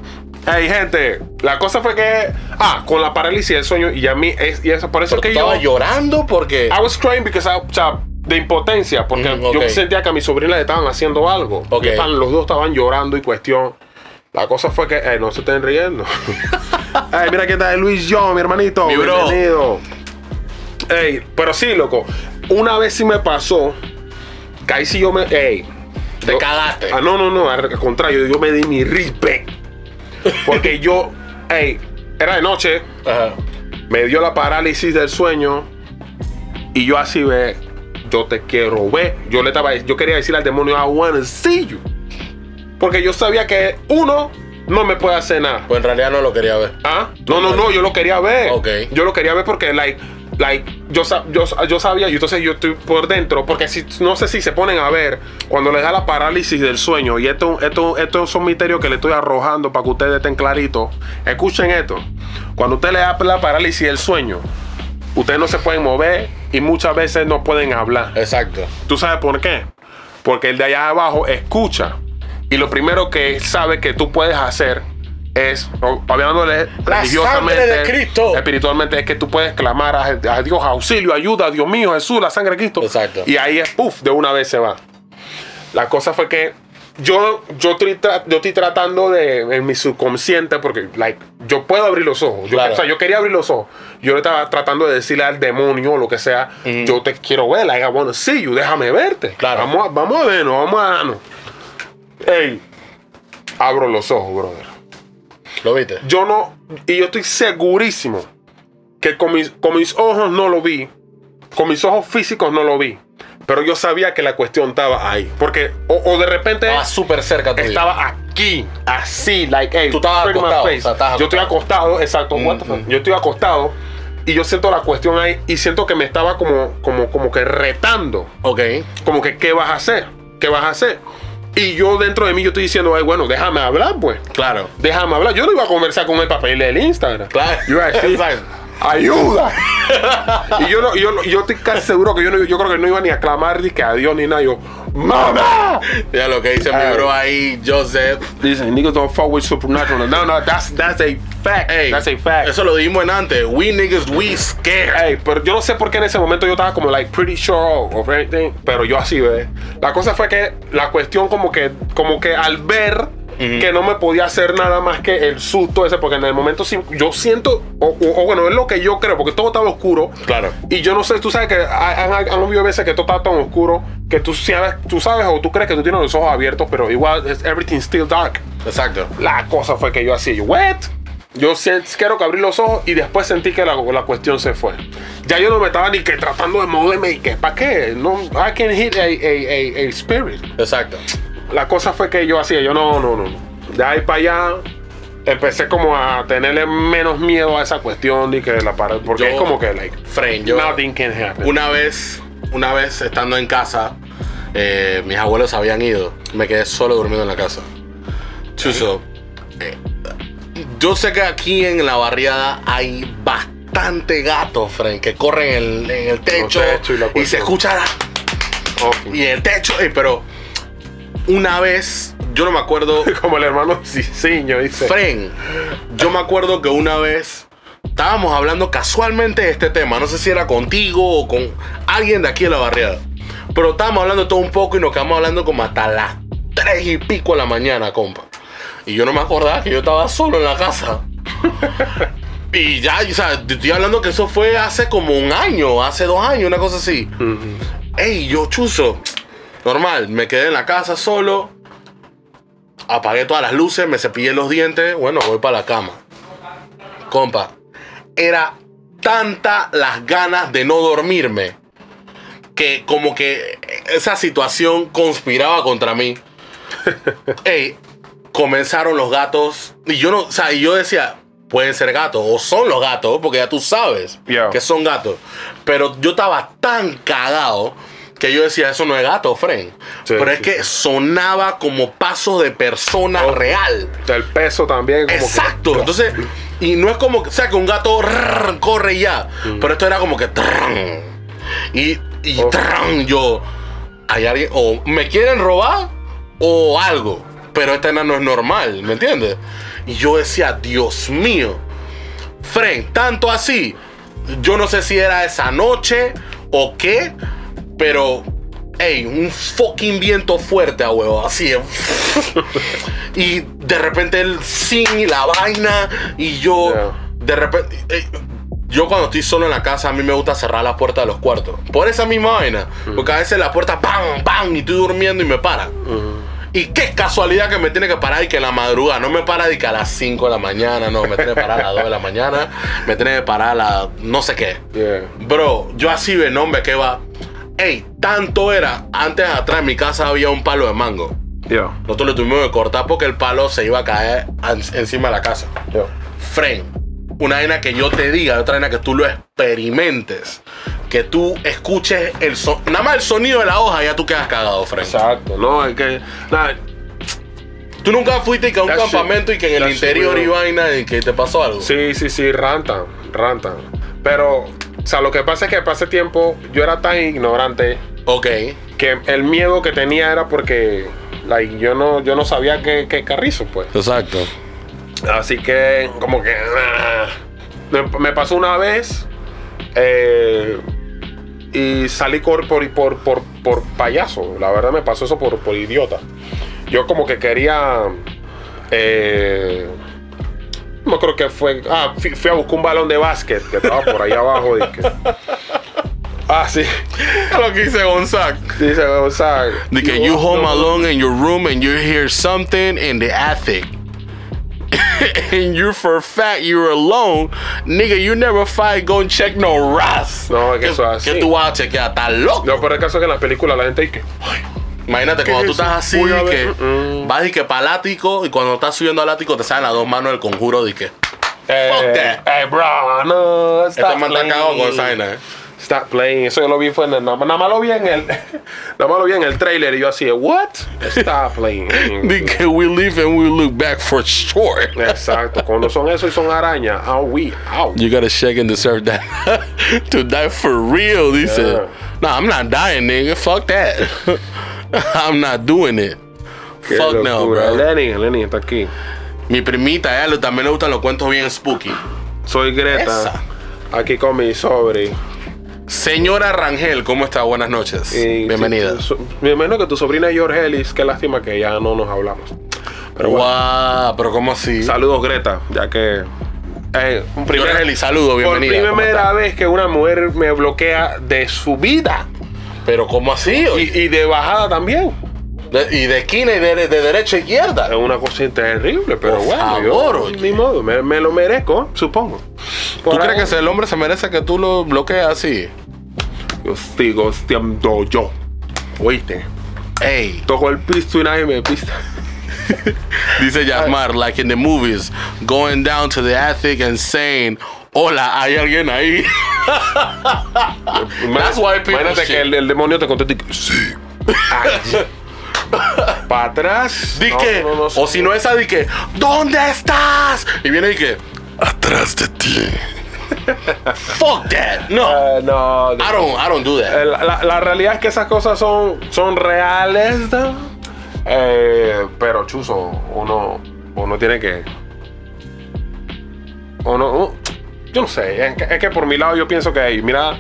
Ey, gente, la cosa fue que, ah, con la parálisis del sueño y a mí, es, y eso, por eso Pero que yo, estabas llorando porque. I was crying because I, o sea, de impotencia, porque Mm, yo sentía que a mi sobrina le estaban haciendo algo. Ok. Y estaban- los dos estaban llorando y cuestión. La cosa fue que, ey, no se estén riendo. Mira quién está Luis John, mi hermanito. Mi. Bienvenido. Ey, pero sí, loco. Una vez sí me pasó. Que ahí sí yo me. Ey. Te yo- cagaste. Ah, no, no, no. Al contrario, yo me di mi respect. Porque yo, ey, era de noche. Ajá. Me dio la parálisis del sueño. Y yo así ve. Yo te quiero ver. Yo le estaba, yo quería decirle al demonio, I wanna see you. Porque yo sabía que uno no me puede hacer nada. Pues en realidad no lo quería ver. ¿Ah? No, no, no, yo lo quería ver. Ok. Yo lo quería ver porque, like, like yo, yo, yo sabía, y entonces yo estoy por dentro, porque si, no sé si se ponen a ver cuando les da la parálisis del sueño, y esto, esto, esto es un misterio que le estoy arrojando para que ustedes estén claritos. Escuchen esto. Cuando usted le da la parálisis del sueño, ustedes no se pueden mover y muchas veces no pueden hablar. Exacto. ¿Tú sabes por qué? Porque el de allá abajo escucha. Y lo primero que sabe que tú puedes hacer es, hablándole religiosamente, de Cristo. espiritualmente, es que tú puedes clamar a, a Dios, auxilio, ayuda, Dios mío, Jesús, la sangre de Cristo. Exacto. Y ahí es, puff, de una vez se va. La cosa fue que yo, yo, estoy, yo estoy tratando de, en mi subconsciente, porque, like, yo puedo abrir los ojos. Yo, Claro. O sea, yo quería abrir los ojos. Yo estaba tratando de decirle al demonio o lo que sea, yo te quiero ver, like, I wanna see you, déjame verte. Claro. Vamos a, vamos a vernos, vamos a darnos. Ey, abro los ojos, brother. ¿Lo viste? Yo no, y yo estoy segurísimo que con mis, con mis ojos no lo vi, con mis ojos físicos no lo vi, pero yo sabía que la cuestión estaba ahí. Porque, o, o de repente Estaba súper cerca tuyo. estaba aquí, así, like, hey, Tú estabas acostado, o sea, estabas yo estoy acostado, exacto, what the fuck? Mm, mm. yo estoy acostado y yo siento la cuestión ahí y siento que me estaba como, como, como que retando Ok. como que, ¿qué vas a hacer? ¿Qué vas a hacer? Y yo dentro de mí yo estoy diciendo, "Ay, bueno, déjame hablar, pues. Claro. Déjame hablar. Yo no iba a conversar con él para pedirle el Instagram. Claro. Yo iba a decir. Ayuda. y yo, no, yo, no- yo estoy casi seguro que yo, no, yo creo que no iba ni a clamar ni que a Dios ni nada. Yo, ¡Mamá! Ya lo que dice mi bro ahí, Joseph. Dicen, niggas don't fuck with supernatural. No, no, that's, that's a fact. Ey, that's a fact. Eso lo dijimos en antes. We niggas, we scared. Ey, pero yo no sé por qué en ese momento yo estaba como like pretty sure of anything, pero yo así ve. La cosa fue que la cuestión como que como que al ver que no me podía hacer nada más que el susto ese, porque en el momento sí- yo siento, o, o- o bueno, es lo que yo creo, porque todo estaba oscuro. Claro. Y yo no sé, tú sabes que han, han- han habido veces que todo está tan oscuro que tú sabes, tú sabes o tú crees que tú tienes los ojos abiertos, pero igual es everything still dark. Exacto. La cosa fue que yo así, yo, what? Yo quiero que abrí los ojos y después sentí que la, la cuestión se fue. Ya yo no me estaba ni que tratando de moverme y que, ¿para qué? No, I can hit a, a, a, a spirit. Exacto. La cosa fue que yo hacía, yo no, no, no. De ahí para allá empecé como a tenerle menos miedo a esa cuestión y que la pared, porque Yo- es como que, like, Friend, yo. nothing can happen. Una vez, una vez estando en casa, eh, mis abuelos habían ido. Me quedé solo durmiendo en la casa. Chuso, eh, yo sé que aquí en la barriada hay bastante gatos, friend, que corren en el, en el techo, techo y y, se escucha la- Oh, y en el techo, eh, pero una vez, yo no me acuerdo, como el hermano Cicinho dice. Fren, yo me acuerdo que una vez estábamos hablando casualmente de este tema. No sé si era contigo o con alguien de aquí de la barriada. Pero estábamos hablando todo un poco y nos quedamos hablando como hasta las tres y pico de la mañana, compa. Y yo no me acordaba que yo estaba solo en la casa. y ya, o sea, estoy hablando que eso fue hace como un año, hace dos años, una cosa así. Ey, yo chuzo. Normal, me quedé en la casa solo. Apagué todas las luces, me cepillé los dientes. Bueno, voy para la cama. Compa, era tanta las ganas de no dormirme que como que esa situación conspiraba contra mí. Ey, comenzaron los gatos y yo no, o sea, y yo decía, pueden ser gatos o son los gatos, porque ya tú sabes Yeah. que son gatos. Pero yo estaba tan cagado que yo decía, eso no es gato, Fren. Sí, Pero es sí, que sí. sonaba como pasos de persona Oh. real. El peso también. Como que- Exacto. Entonces, y no es como que, o sea, que un gato rrr, corre y ya. Pero esto era como que. trrrn. y y Oh. yo. Hay alguien. O me quieren robar o algo. Pero esta no es normal, ¿me entiendes? Y yo decía, Dios mío. Fren, tanto así. Yo no sé si era esa noche o qué. Pero. Ey, un fucking viento fuerte, a huevo. Así. y de repente el sin y la vaina. Y yo. Yeah. De repente. yo cuando estoy solo en la casa, a mí me gusta cerrar la puerta de los cuartos. Por esa misma vaina. Porque a veces la puerta, ¡pam! ¡pam! Y estoy durmiendo y me para. Y qué casualidad que me tiene que parar y que en la madrugada. No me para y que a las 5 de la mañana, no. Me tiene que parar a las 2 de la mañana. Me tiene que parar a la. no sé qué. Yeah. Bro, yo así ve nombre que va. Ey, tanto era. Antes atrás en mi casa había un palo de mango. Yeah. Nosotros lo tuvimos que cortar porque el palo se iba a caer en- encima de la casa. Yeah. Fren, una vaina que yo te diga, otra vaina que tú lo experimentes. Que tú escuches el son, nada más el sonido de la hoja, ya tú quedas cagado, Fren. Exacto. No, es que. Nada, Tú nunca fuiste que a un That shit- campamento y que en el that interior y vaina y que te pasó algo. Sí, sí, sí, rantan, rantan. Pero, sea, lo que pasa es que ese tiempo yo era tan ignorante Ok. que el miedo que tenía era porque like, yo, no, yo no sabía qué, qué carrizo, pues. Exacto. Así que, como que. ah, me, me pasó una vez eh, y salí por, por, por, por, por payaso. La verdad, me pasó eso por, por idiota. Yo, como que quería. Eh, no creo que fue. Ah, fui, fui a buscar un balón de básquet que estaba por ahí abajo. dije. ah, sí. lo que dice Gonzaga. Dice, sea. De que you home alone in your room and you hear something in the attic. and you for a fact you're alone, nigga, you never fight go and check no ras. No, es que eso es ¿Qué así. tú vas a chequear? ¿Estás loco? No, pero el caso es que en la película la gente dice. "Ay, Imagínate ¿Qué cuando tú estás así, Voy que Mm. vas y que para el ático y cuando estás subiendo al ático te salen las dos manos del conjuro de que Eh, Fuck that. eh, bro, no, este man está cagado con eh. Stop playing. Eso yo lo vi fue en el, nada, más lo vi en el nada más lo vi en el trailer y yo así, what? Stop playing. Dije, we live and we look back for sure. Exacto. Cuando son eso y son arañas, ah, we out. You gotta shake and deserve that. to die for real, dice. Yeah. Nah, I'm not dying, nigga. Fuck that. I'm not doing it. Qué Fuck no, bro. Lenny, Lenny está aquí. Mi primita, a ella también le gustan los cuentos bien spooky. Soy Greta. Esa. Aquí con mi sobre. Señora Rangel, ¿cómo está? Buenas noches. Y Bienvenida. si- su- Bienvenido que tu sobrina es George Ellis. Qué lástima que ya no nos hablamos. Pero bueno, Wow, pero ¿cómo así? saludos Greta, ya que eh, primer, Señora Eli, saludo, por bienvenida. ¿Cómo primera vez que una mujer me bloquea de su vida Pero ¿cómo así? y, y de bajada también. De- y de esquina y de, de derecha a izquierda. Es una cosa terrible, pero Por bueno, favor, yo, ni modo, me, me lo merezco, supongo. ¿Tú crees que el hombre se merece que tú lo bloquees así? Yo sigo siendo yo. Oíste, Ey, toco el pisto y nadie me pista. dice Yasmar, like in the movies, going down to the attic and saying, hola, hay alguien ahí. That's why people Imagínate shit. que el, el demonio te conteste sí. Para atrás. Di No, que, no, no, o si no esa, di que, ¿dónde estás? Y viene y que, Atrás de ti. fuck that. No, Eh, no, I don't, I don't do that. La, la- la realidad es que esas cosas son, son reales, ¿no? Eh, pero chuzo, uno, uno tiene que. Uno- yo no sé, es que, es que por mi lado yo pienso que, hey, mira,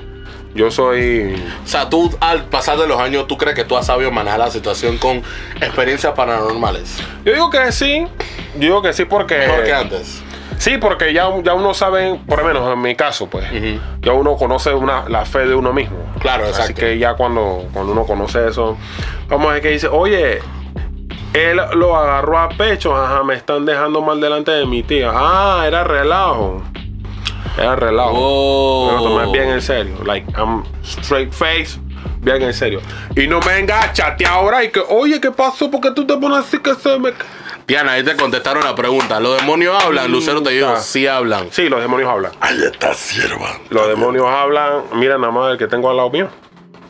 yo soy. O sea, tú al pasar de los años, ¿tú crees que tú has sabido manejar la situación con experiencias paranormales? Yo digo que sí, yo digo que sí porque. Mejor que antes. Sí, porque ya, ya uno sabe, por lo menos en mi caso, pues, ya uno conoce una, la fe de uno mismo. Claro, Así exacto. que ya cuando, cuando uno conoce eso, vamos a ver que dice, oye, él lo agarró a pecho, ajá, me están dejando mal delante de mi tía. Ah, era relajo. Era relajo. Oh. Me lo tomé bien en serio. Like, I'm straight face, bien en serio. Y no me chatear ahora y que, oye, ¿qué pasó? ¿Por qué tú te pones así que se me... Diana, ahí te contestaron la pregunta. ¿Los demonios hablan? Lucero te dijo, ah. sí hablan. Sí, los demonios hablan. Ahí está, sierva. Los demonios hablan. Mira nada más el que tengo al lado mío.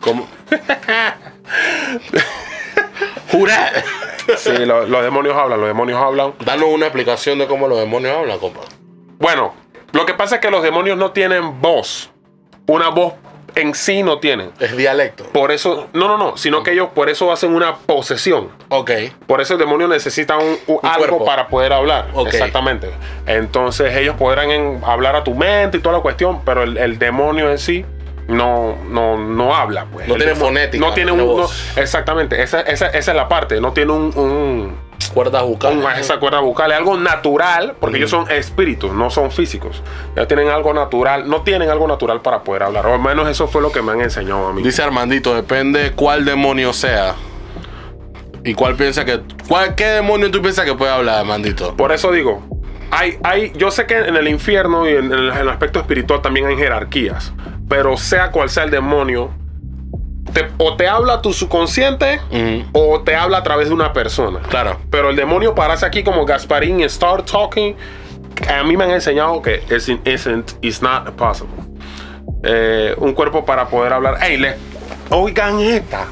¿Cómo? Jura. Sí, lo- los demonios hablan, los demonios hablan. Danos una explicación de cómo los demonios hablan, compa. Bueno, lo que pasa es que los demonios no tienen voz. Una voz en sí no tienen. Es dialecto. Por eso, no, no, no, sino que ellos por eso hacen una posesión. Ok. Por eso el demonio necesita un, un- algo cuerpo. para poder hablar. Ok. Exactamente. Entonces ellos podrán en- hablar a tu mente y toda la cuestión, pero el, el demonio en sí no, no, no habla. Pues. No El tiene demonio- fonética, No tiene un. no- exactamente. Esa, esa- esa es la parte. No tiene un- un Cuerdas con bucales. esa cuerda bucal, es algo natural, porque ellos son espíritus, no son físicos. Ya tienen algo natural, no tienen algo natural para poder hablar. O al menos eso fue lo que me han enseñado a mí. Dice Armandito, depende cuál demonio sea. ¿Y cuál piensa que... Cuál, ¿Qué demonio tú piensas que puede hablar, Armandito? Por eso digo, hay, hay, yo sé que en el infierno y en el, en el aspecto espiritual también hay jerarquías, pero sea cual sea el demonio, te- o te habla tu subconsciente Ujú. o te habla a través de una persona. Claro. Pero el demonio pararse aquí como Gasparín y start talking, a mí me han enseñado que es isn't, it's not possible. Eh, un cuerpo para poder hablar. Ey, le, oigan esta.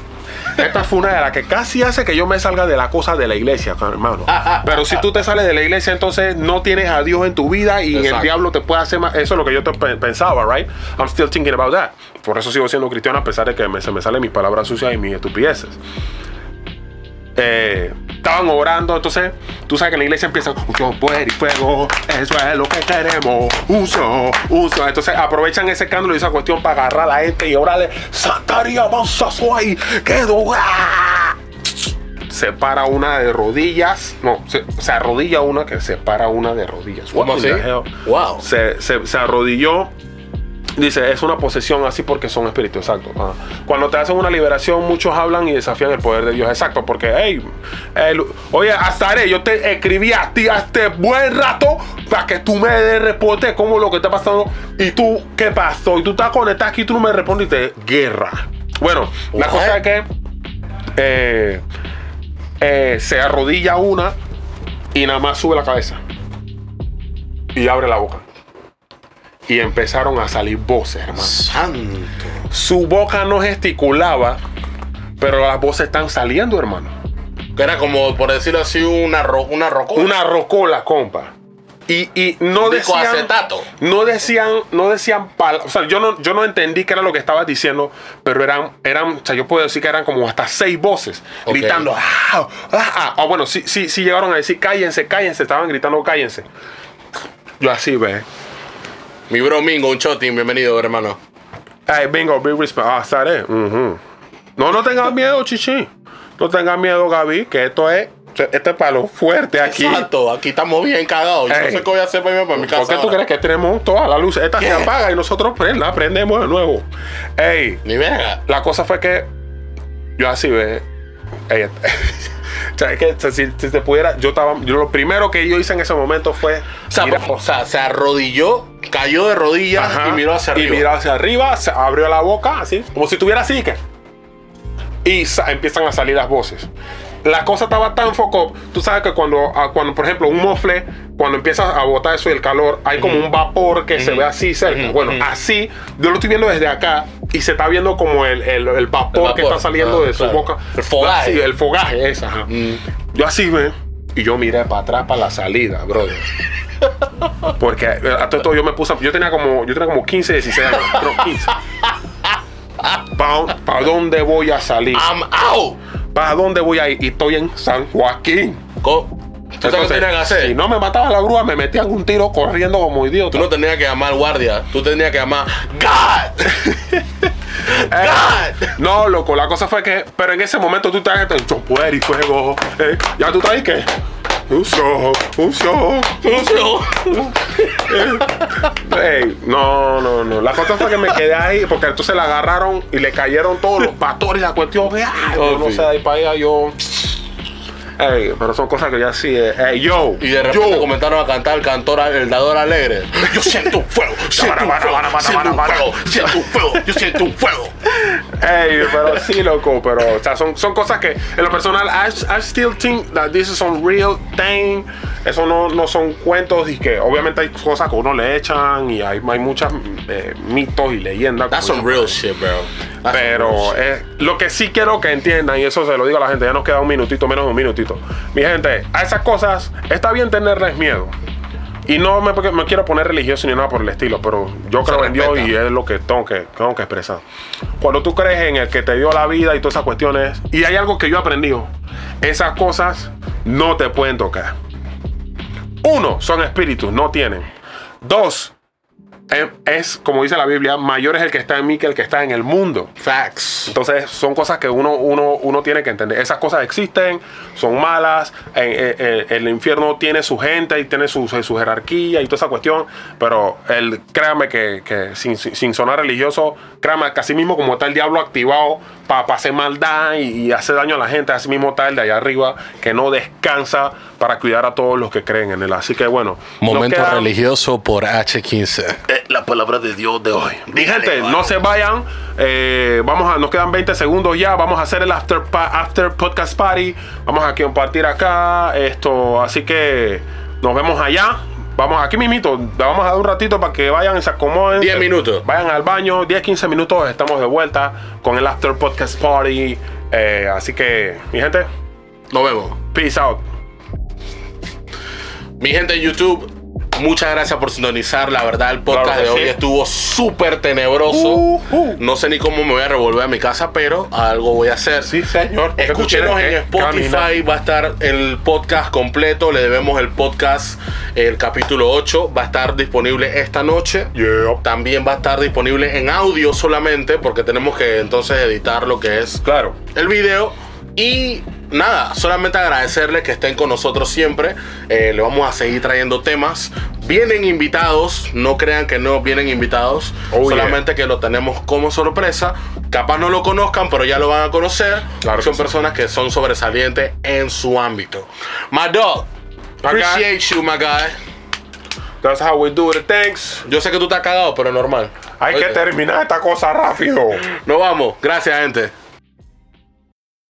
Esta fue una de las que casi hace que yo me salga de la cosa de la iglesia, hermano. Pero si tú te sales de la iglesia, entonces no tienes a Dios en tu vida y el Exacto. diablo te puede hacer más. Eso es lo que yo te pe- pensaba, right? I'm still thinking about that. Por eso sigo siendo cristiano a pesar de que me- se me salen mis palabras sucias y mis estupideces eh, estaban orando, entonces tú sabes que en la iglesia empiezan mucho poder y fuego, eso es lo que queremos, uso, uso. Entonces aprovechan ese escándalo y esa cuestión para agarrar a la gente y orarle, Santaría Mansazo ahí, quedó. ¡ah!". Se para una de rodillas, no, se, se arrodilla una que se para una de rodillas. Wow. se, se- se arrodilló. Dice, es una posesión así porque son espíritus, exacto. Cuando te hacen una liberación, muchos hablan y desafían el poder de Dios, exacto. Porque, hey, el- oye, Azaré, yo te escribí a ti hace buen rato para que tú me des reporte de cómo lo que está pasando. Y tú, ¿qué pasó? Y tú estás conectado aquí y tú no me respondes y te guerra. Bueno, la cosa es que eh, eh, se arrodilla una y nada más sube la cabeza y abre la boca. Y empezaron a salir voces, hermano. Santo. Su boca no gesticulaba, pero las voces están saliendo, hermano. Que era como, por decirlo así, una, ro una rocola. Una rocola, compa. Y, y no decían. Discoacetato. No decían, no decían pal- O sea, yo no, yo no entendí qué era lo que estabas diciendo, pero eran, eran, o sea, yo puedo decir que eran como hasta seis voces gritando. Ah, ah, ah. Ah, bueno, sí, sí, sí llegaron a decir cállense, cállense, estaban gritando cállense. Yo así, ve. Mi bro Mingo, un choting, bienvenido, hermano. Hey, bingo, big respect. Ah. Ujú. No, no tengas miedo, chichi. No tengas miedo, Gaby, que esto es, este es para lo fuerte aquí. Exacto, aquí estamos bien cagados. Yo no sé qué voy a hacer para irme para mi casa. ¿Por qué tú ahora. crees que tenemos toda la luz? Esta se apaga y nosotros la prendemos de nuevo. Ey, Ni verga. la cosa fue que yo así ve. Ey, o sea, es que si, si se pudiera, yo estaba. Yo lo primero que yo hice en ese momento fue. O sea, mirar- o sea, se arrodilló, cayó de rodillas Ajá, y miró hacia arriba. Y miró hacia arriba, se abrió la boca, así, como si tuviera así que. Y empiezan a salir las voces. La cosa estaba tan foco. Tú sabes que cuando, ah, cuando, por ejemplo, un mofle, cuando empieza a botar eso y el calor, hay como un vapor que se ve así cerca. Bueno, así, yo lo estoy viendo desde acá y se está viendo como el, el- el vapor, El que está saliendo ah, de su claro. boca. El fogaje. El fogaje, esa. ajá. Yo así ve. Y yo miré para atrás para la salida, brother. Porque eh, a todo esto yo me puse, yo tenía como, yo tenía como 15, 16 años, creo 15. ¿Para dónde voy a salir? I'm out. ¿Para dónde voy a ir? Y estoy en San Joaquín. Co- ¿Tú sabes qué que hacer? si no me mataba la grúa, me metían un tiro corriendo como idiota. Tú no tenías que llamar guardia. Tú tenías que llamar God. Eh, God. No, loco, la cosa fue que, pero en ese momento tú estás en chopuer y fuego. eh, ya tú estás ahí que. Un show, un show, un show. Ey, no, no, no. La cosa fue que me quedé ahí porque entonces la agarraron y le cayeron todos los pastores y la cuestión. Ay, yo no sé, de ahí para allá yo. Ey, pero son cosas que ya sí. eh, Ey, yo. Y de repente yo. comenzaron a cantar el cantor, el dador alegre. Yo siento un fuego, siento un fuego, siento un fuego, siento un fuego, yo siento un fuego. Ey, pero sí, loco, pero o sea, son, son cosas que en lo personal, I, I still think that this is some real thing. Eso no, no son cuentos y que obviamente hay cosas que uno le echan y hay, hay muchas eh, mitos y leyendas. That's some real shit, bro. Pero eh, lo que sí quiero que entiendan, y eso se lo digo a la gente, ya nos queda un minutito, menos de un minutito. Mi gente, a esas cosas está bien tenerles miedo. Y no me, quiero poner religioso ni nada por el estilo, pero yo creo en Dios y es lo que tengo, que tengo que expresar. Cuando tú crees en el que te dio la vida y todas esas cuestiones, y hay algo que yo he aprendido, esas cosas no te pueden tocar. Uno, son espíritus, no tienen. Dos, es, como dice la Biblia, mayor es el que está en mí que el que está en el mundo. Facts. Entonces son cosas que uno, uno, uno tiene que entender. Esas cosas existen, son malas. en- en- en- el infierno tiene su gente y tiene su, su jerarquía y toda esa cuestión. Pero el, créame que, que sin, sin- sonar religioso, créame que así mismo como está el diablo activado para hacer maldad y, y hacer daño a la gente, así mismo está el de allá arriba que no descansa para cuidar a todos los que creen en él. Así que bueno. Momento quedan- religioso por H15. La palabra de Dios de hoy. Mi gente, no se vayan. eh, vamos a, nos quedan 20 segundos ya. Vamos a hacer el after, after podcast party. Vamos a compartir acá. Esto, así que nos vemos allá. Vamos aquí mismito. Le vamos a dar un ratito para que vayan y se acomoden. 10 minutos. Vayan al baño. 10, 15 minutos. Estamos de vuelta con el after podcast party. Eh, así que, mi gente, Nos vemos. peace out. Mi gente de YouTube, muchas gracias por sintonizar. La verdad, el podcast Claro de hoy sí. estuvo súper tenebroso. Uh, uh. No sé ni cómo me voy a revolver a mi casa, pero algo voy a hacer. Sí, señor. Escúchenos en Spotify, va a estar el podcast completo. Le debemos el podcast, el capítulo 8. Va a estar disponible esta noche. Yeah. También va a estar disponible en audio solamente, porque tenemos que entonces editar lo que es Claro. el video. Y nada, solamente agradecerles que estén con nosotros siempre. Eh, le vamos a seguir trayendo temas. Vienen invitados, no crean que no vienen invitados. Oh, solamente que lo tenemos como sorpresa. Capaz no lo conozcan, pero ya lo van a conocer. Claro que son sí. personas que son sobresalientes en su ámbito. My dog, My guy. appreciate you, my guy. That's how we do it. Thanks. Yo sé que tú estás cagado, pero normal. Hay que Oíste, terminar esta cosa rápido. Nos vamos. Gracias, gente.